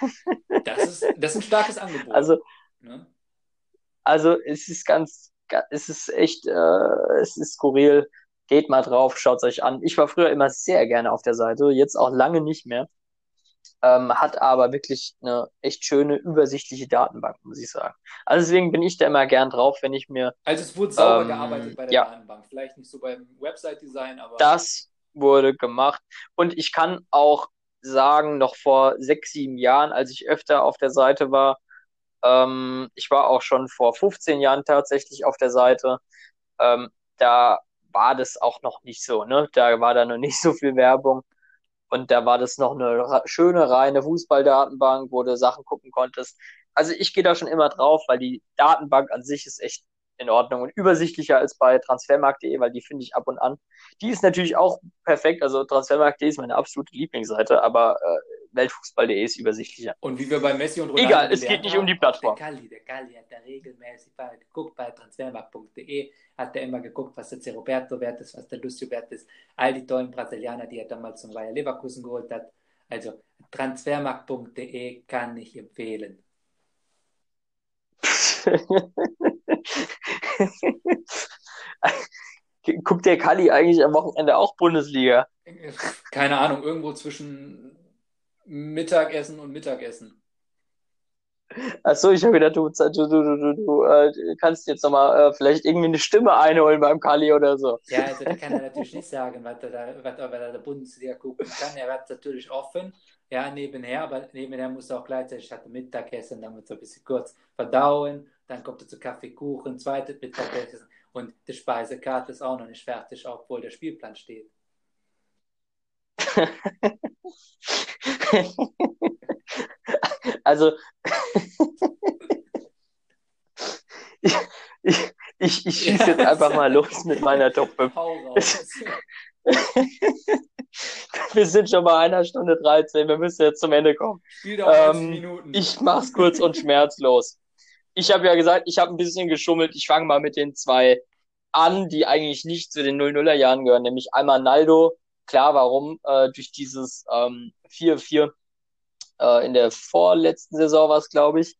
das, ist, das ist ein starkes Angebot. Also, ne? also es ist ganz, es ist echt, äh, es ist skurril. Geht mal drauf, schaut euch an. Ich war früher immer sehr gerne auf der Seite, jetzt auch lange nicht mehr. Ähm, hat aber wirklich eine echt schöne, übersichtliche Datenbank, muss ich sagen. Also deswegen bin ich da immer gern drauf, wenn ich mir. Also es wurde sauber ähm, gearbeitet bei der ja, Datenbank. Vielleicht nicht so beim Website-Design, aber. Das wurde gemacht. Und ich kann auch sagen, noch vor sechs, sieben Jahren, als ich öfter auf der Seite war, ähm, ich war auch schon vor 15 Jahren tatsächlich auf der Seite, ähm, da war das auch noch nicht so, ne? Da war da noch nicht so viel Werbung. Und da war das noch eine schöne, reine Fußballdatenbank, wo du Sachen gucken konntest. Also ich gehe da schon immer drauf, weil die Datenbank an sich ist echt in Ordnung und übersichtlicher als bei transfermarkt.de, weil die finde ich ab und an. Die ist natürlich auch perfekt, also transfermarkt.de ist meine absolute Lieblingsseite, aber äh, Weltfußball.de ist übersichtlicher. Und wie wir bei Messi und Ronaldo Egal, es geht nicht um die Plattform. Der Kalli, der Kalli hat da regelmäßig geguckt bei transfermarkt.de, hat er immer geguckt, was der Roberto wert ist, was der Lucio wert ist, all die tollen Brasilianer, die er damals zum Bayer Leverkusen geholt hat. Also transfermarkt.de kann ich empfehlen. Guckt der Kali eigentlich am Wochenende auch Bundesliga? Keine Ahnung, irgendwo zwischen Mittagessen und Mittagessen. Achso, ich habe gedacht, du, du, du, du, äh, kannst jetzt nochmal äh, vielleicht irgendwie eine Stimme einholen beim Kali oder so. Ja, also da kann er natürlich nicht sagen, was er da, was er bei der Bundesliga gucken kann. Er hat natürlich offen, ja, nebenher, aber nebenher muss er auch gleichzeitig statt Mittagessen, damit so ein bisschen kurz verdauen dann kommt er zu Kaffeekuchen, zweites Mittagessen und die Speisekarte ist auch noch nicht fertig, obwohl der Spielplan steht. also ich, ich, ich, ich schieße jetzt einfach mal los mit meiner Top 5. wir sind schon bei einer Stunde 13, wir müssen jetzt zum Ende kommen. Ähm, ich mach's kurz und schmerzlos ich habe ja gesagt, ich habe ein bisschen geschummelt. Ich fange mal mit den zwei an, die eigentlich nicht zu den 00er Jahren gehören, nämlich einmal Naldo. Klar, warum? Äh, durch dieses ähm, 4-4 äh, in der vorletzten Saison war es, glaube ich.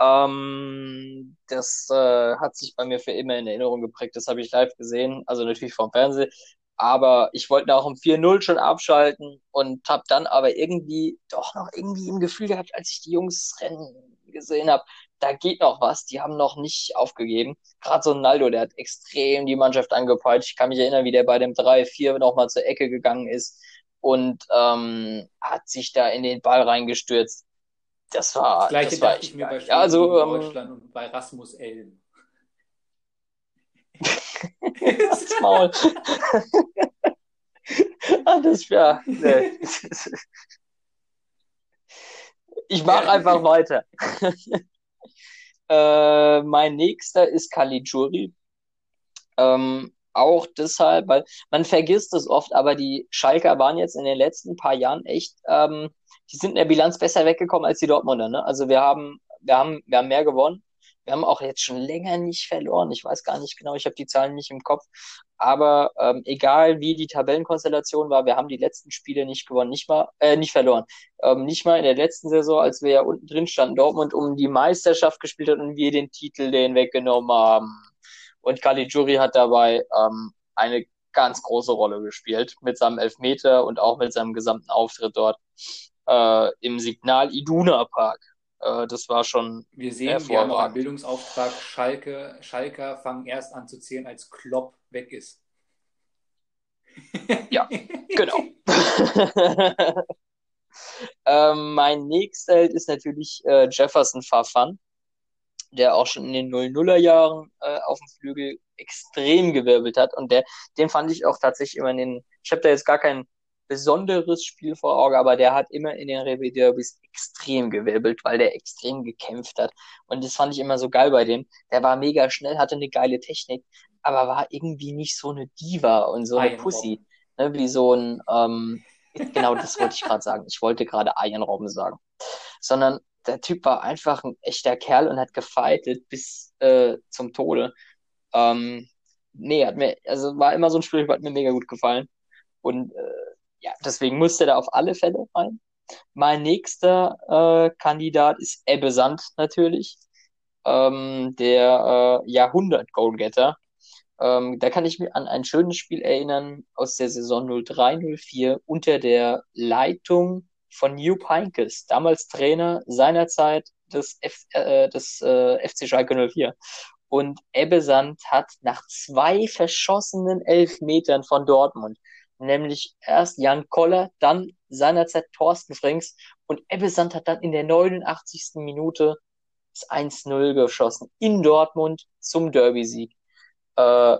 Ähm, das äh, hat sich bei mir für immer in Erinnerung geprägt. Das habe ich live gesehen, also natürlich vom Fernsehen. Aber ich wollte auch um 4-0 schon abschalten und habe dann aber irgendwie doch noch irgendwie im Gefühl gehabt, als ich die Jungs rennen gesehen habe, da geht noch was, die haben noch nicht aufgegeben. Gerade so ein Naldo, der hat extrem die Mannschaft angepeitscht. Ich kann mich erinnern, wie der bei dem 3-4 nochmal zur Ecke gegangen ist und ähm, hat sich da in den Ball reingestürzt. Das war, das Gleiche das war ich mir bei ja, also, ähm, Deutschland und bei Rasmus Elm. das Maul. ah, das wäre. Nee. Ich mache einfach weiter. Äh, mein nächster ist Caligiuri. Ähm, auch deshalb, weil man vergisst es oft, aber die Schalker waren jetzt in den letzten paar Jahren echt, ähm, die sind in der Bilanz besser weggekommen als die Dortmunder. Ne? Also wir haben, wir haben, wir haben mehr gewonnen. Wir haben auch jetzt schon länger nicht verloren. Ich weiß gar nicht genau, ich habe die Zahlen nicht im Kopf. Aber ähm, egal wie die Tabellenkonstellation war, wir haben die letzten Spiele nicht gewonnen, nicht mal, äh, nicht verloren. Ähm, nicht mal in der letzten Saison, als wir ja unten drin standen, Dortmund um die Meisterschaft gespielt hat und wir den Titel den weggenommen haben. Und Caligiuri hat dabei ähm, eine ganz große Rolle gespielt mit seinem Elfmeter und auch mit seinem gesamten Auftritt dort äh, im Signal Iduna Park. Äh, das war schon Wir sehen, wir haben auch einen Bildungsauftrag. Schalke, Schalker fangen erst an zu zählen, als Klopp weg ist. Ja, genau. ähm, mein nächster Held ist natürlich äh, Jefferson Farfan, der auch schon in den 00er Jahren äh, auf dem Flügel extrem gewirbelt hat. Und der, den fand ich auch tatsächlich immer in den, ich habe da jetzt gar kein besonderes Spiel vor Augen, aber der hat immer in den Revy Derbys extrem gewirbelt, weil der extrem gekämpft hat. Und das fand ich immer so geil bei dem. Der war mega schnell, hatte eine geile Technik, aber war irgendwie nicht so eine Diva und so eine Iron Pussy. Ne, wie so ein, ähm, genau das wollte ich gerade sagen. Ich wollte gerade Iron Robben sagen. Sondern der Typ war einfach ein echter Kerl und hat gefeitet bis äh, zum Tode. Ähm, nee, hat mir, also war immer so ein Spiel, hat mir mega gut gefallen. Und äh, ja, deswegen musste er auf alle Fälle rein. Mein nächster äh, Kandidat ist Ebbe Sand natürlich, ähm, der äh, Jahrhundert-Goalgetter. Ähm, da kann ich mich an ein schönes Spiel erinnern aus der Saison 03-04 unter der Leitung von New Heinkes, damals Trainer seinerzeit des, F, äh, des äh, FC Schalke 04. Und Ebbe Sand hat nach zwei verschossenen Elfmetern von Dortmund, nämlich erst Jan Koller, dann seinerzeit Thorsten Frings und Ebbe Sand hat dann in der 89. Minute das 1-0 geschossen in Dortmund zum Derby-Sieg. Äh,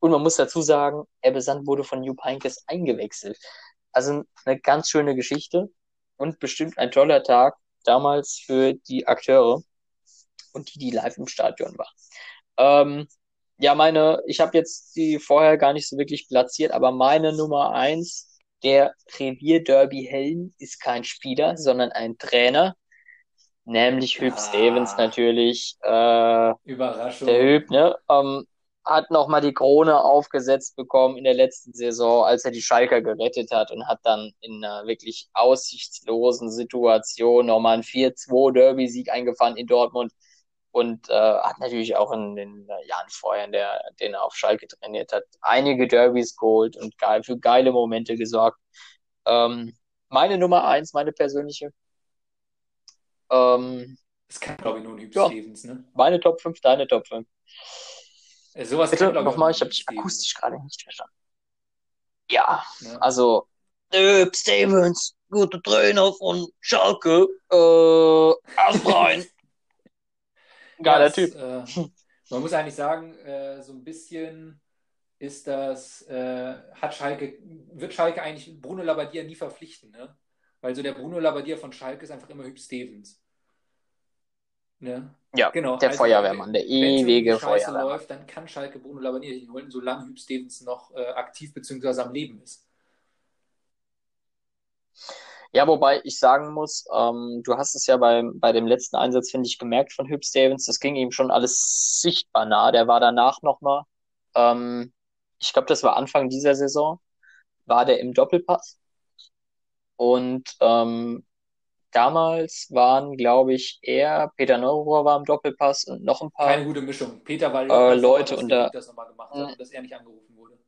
und man muss dazu sagen, Ebbe Sand wurde von Jupp Heynckes eingewechselt. Also eine ganz schöne Geschichte und bestimmt ein toller Tag damals für die Akteure und die, die live im Stadion waren. Ähm, ja, meine, ich habe jetzt die vorher gar nicht so wirklich platziert, aber meine Nummer eins, der Revier Derby Helm, ist kein Spieler, sondern ein Trainer, nämlich Hüb Ah. Stevens natürlich. Äh, Überraschung. der Hüb, ne? Ähm, hat nochmal die Krone aufgesetzt bekommen in der letzten Saison, als er die Schalker gerettet hat und hat dann in einer wirklich aussichtslosen Situation nochmal einen 4-2 Derby-Sieg eingefahren in Dortmund und äh, hat natürlich auch in den Jahren vorher, in der, den er auf Schalke trainiert hat, einige Derbys geholt und geil, für geile Momente gesorgt. Ähm, meine Nummer eins, meine persönliche. Ähm, Das kann, glaube ich, nur ein Hüb Ja. Stevens, ne? meine Top 5, deine Top 5. Äh, Sowas Bitte kann, glaube nochmal, ich habe dich Hüb akustisch gerade nicht verstanden. Ja, ne? also äh, Stevens, guter Trainer von Schalke, äh, erst rein. Geiler Ja, es, Typ. Äh, man muss eigentlich sagen, äh, so ein bisschen ist das, äh, hat Schalke, wird Schalke eigentlich Bruno Labbadia nie verpflichten, ne? Weil so der Bruno Labbadia von Schalke ist einfach immer Hüb Stevens. Ne? Ja, Genau, der also, Feuerwehrmann, der Wenn ewige scheiße Feuerwehrmann. läuft, dann kann Schalke Bruno Labbadia nicht holen, solange Hüb Stevens noch äh, aktiv bzw. am Leben ist. Ja, wobei ich sagen muss, ähm, du hast es ja beim, bei dem letzten Einsatz, finde ich, gemerkt von Hüb Stevens, das ging ihm schon alles sichtbar nah. Der war danach nochmal, ähm, ich glaube, das war Anfang dieser Saison, war der im Doppelpass. Und ähm, damals waren, glaube ich, er, Peter Neururer war im Doppelpass und noch ein paar. Keine gute Mischung. Peter war Äh, Leute, und da- das nochmal gemacht hat und dass er nicht angerufen wurde.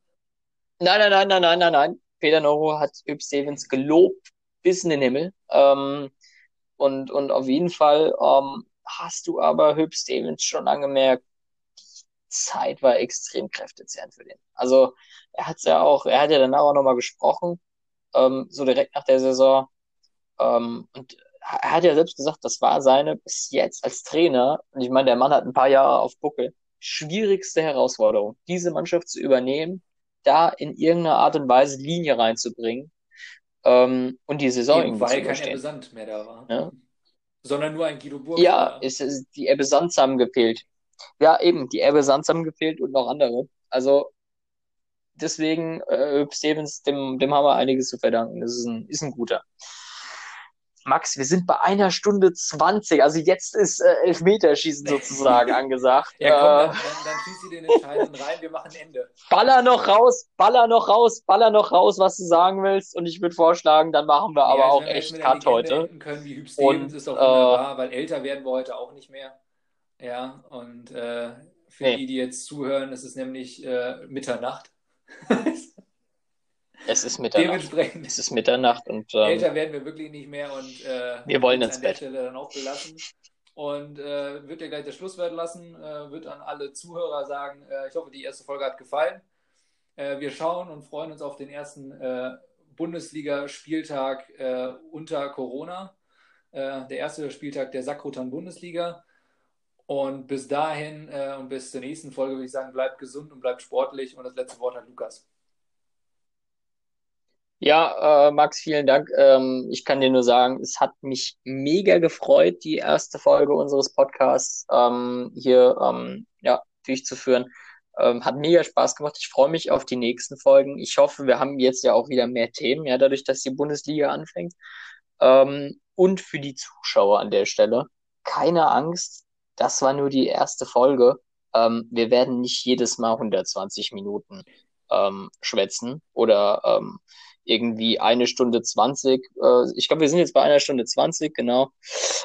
Nein, nein, nein, nein, nein, nein, nein. Peter Neururer hat Hüb Stevens gelobt bis in den Himmel. Ähm, und, und auf jeden Fall ähm, hast du aber Hüb Stevens schon angemerkt, die Zeit war extrem kräftezehrend für den. Also er hat's ja auch, er hat ja danach auch nochmal gesprochen, ähm, so direkt nach der Saison. Ähm, und er hat ja selbst gesagt, das war seine bis jetzt als Trainer, und ich meine, der Mann hat ein paar Jahre auf Buckel, schwierigste Herausforderung, diese Mannschaft zu übernehmen, da in irgendeiner Art und Weise Linie reinzubringen ähm, und die Saison Eben, weil kein. Ebbe Sand mehr da war. Ja. Sondern nur ein Guido Burg. Ja, es ist die Ebbe Sands haben gefehlt. Ja, eben, die Ebbe Sands haben gefehlt und noch andere. Also deswegen, äh, Stevens, dem, dem haben wir einiges zu verdanken. Das ist ein, ist ein guter. Max, wir sind bei einer Stunde 20, also jetzt ist äh, Elfmeterschießen sozusagen angesagt. Ja, komm, Äh, dann, dann, dann schieß sie den Entscheidenden rein, wir machen Ende. baller noch raus, baller noch raus, baller noch raus, was du sagen willst. Und ich würde vorschlagen, dann machen wir aber Ja, also auch echt Cut heute. können, wie Hüb Stevens, Und, ist auch äh, wunderbar, weil älter werden wir heute auch nicht mehr. Ja, und äh, für Nee. die, die jetzt zuhören, es ist nämlich äh, Mitternacht. es ist Mitternacht. Dementsprechend. Es ist Mitternacht und ähm, älter werden wir wirklich nicht mehr und äh, wir wollen ins an Bett. der Stelle dann auch belassen. Und äh, wird dir gleich das Schlusswort lassen, äh, wird an alle Zuhörer sagen, äh, ich hoffe, die erste Folge hat gefallen. Äh, wir schauen und freuen uns auf den ersten äh, Bundesliga-Spieltag unter Corona. der erste Spieltag der Sakrotan Bundesliga. Und bis dahin und bis zur nächsten Folge würde ich sagen, bleibt gesund und bleibt sportlich. Und das letzte Wort hat Lukas. Ja, äh, Max, vielen Dank. Ähm, ich kann dir nur sagen, es hat mich mega gefreut, die erste Folge unseres Podcasts ähm, hier ähm, ja, durchzuführen. Ähm, hat mega Spaß gemacht. Ich freue mich auf die nächsten Folgen. Ich hoffe, wir haben jetzt ja auch wieder mehr Themen, ja, dadurch, dass die Bundesliga anfängt. Ähm, und für die Zuschauer an der Stelle, keine Angst, das war nur die erste Folge. Ähm, wir werden nicht jedes Mal 120 Minuten ähm, schwätzen oder ähm, irgendwie eine Stunde zwanzig. Äh, ich glaube, wir sind jetzt bei einer Stunde zwanzig, genau.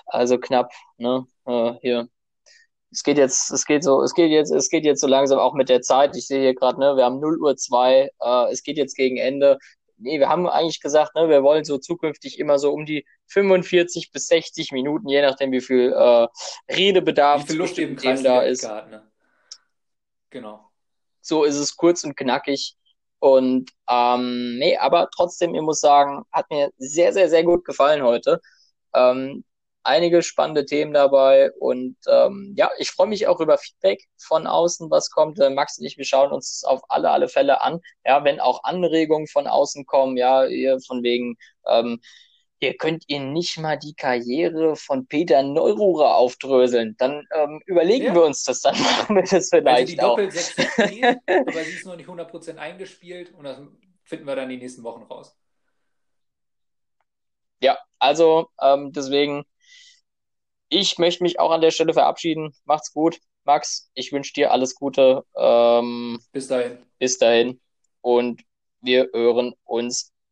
Also knapp, ne? Äh, hier. Es geht jetzt, es geht so, es geht jetzt, es geht jetzt so langsam auch mit der Zeit. Ich sehe hier gerade, ne, wir haben 0 Uhr 2, äh, es geht jetzt gegen Ende. Nee, wir haben eigentlich gesagt, ne, wir wollen so zukünftig immer so um die 45 bis 60 Minuten, je nachdem, wie viel äh, Redebedarf wie viel Luft eben da ist. Hat, ne? Genau. So ist es kurz und knackig. Und ähm, nee, aber trotzdem, ich muss sagen, hat mir sehr, sehr, sehr gut gefallen heute. Ähm, einige spannende Themen dabei und ähm, ja, ich freue mich auch über Feedback von außen, was kommt. Äh, Max und ich, wir schauen uns das auf alle, alle Fälle an. Ja, wenn auch Anregungen von außen kommen, ja, hier von wegen, ähm, ihr könnt ihr nicht mal die Karriere von Peter Neururer aufdröseln, dann ähm, überlegen ja. wir uns das, dann machen wir das vielleicht also die auch. Doppel 6 geht, aber sie ist noch nicht 100% eingespielt und das finden wir dann die nächsten Wochen raus. Ja, also ähm, deswegen, ich möchte mich auch an der Stelle verabschieden. Macht's gut. Max, ich wünsche dir alles Gute. Ähm, bis dahin. Bis dahin. Und wir hören uns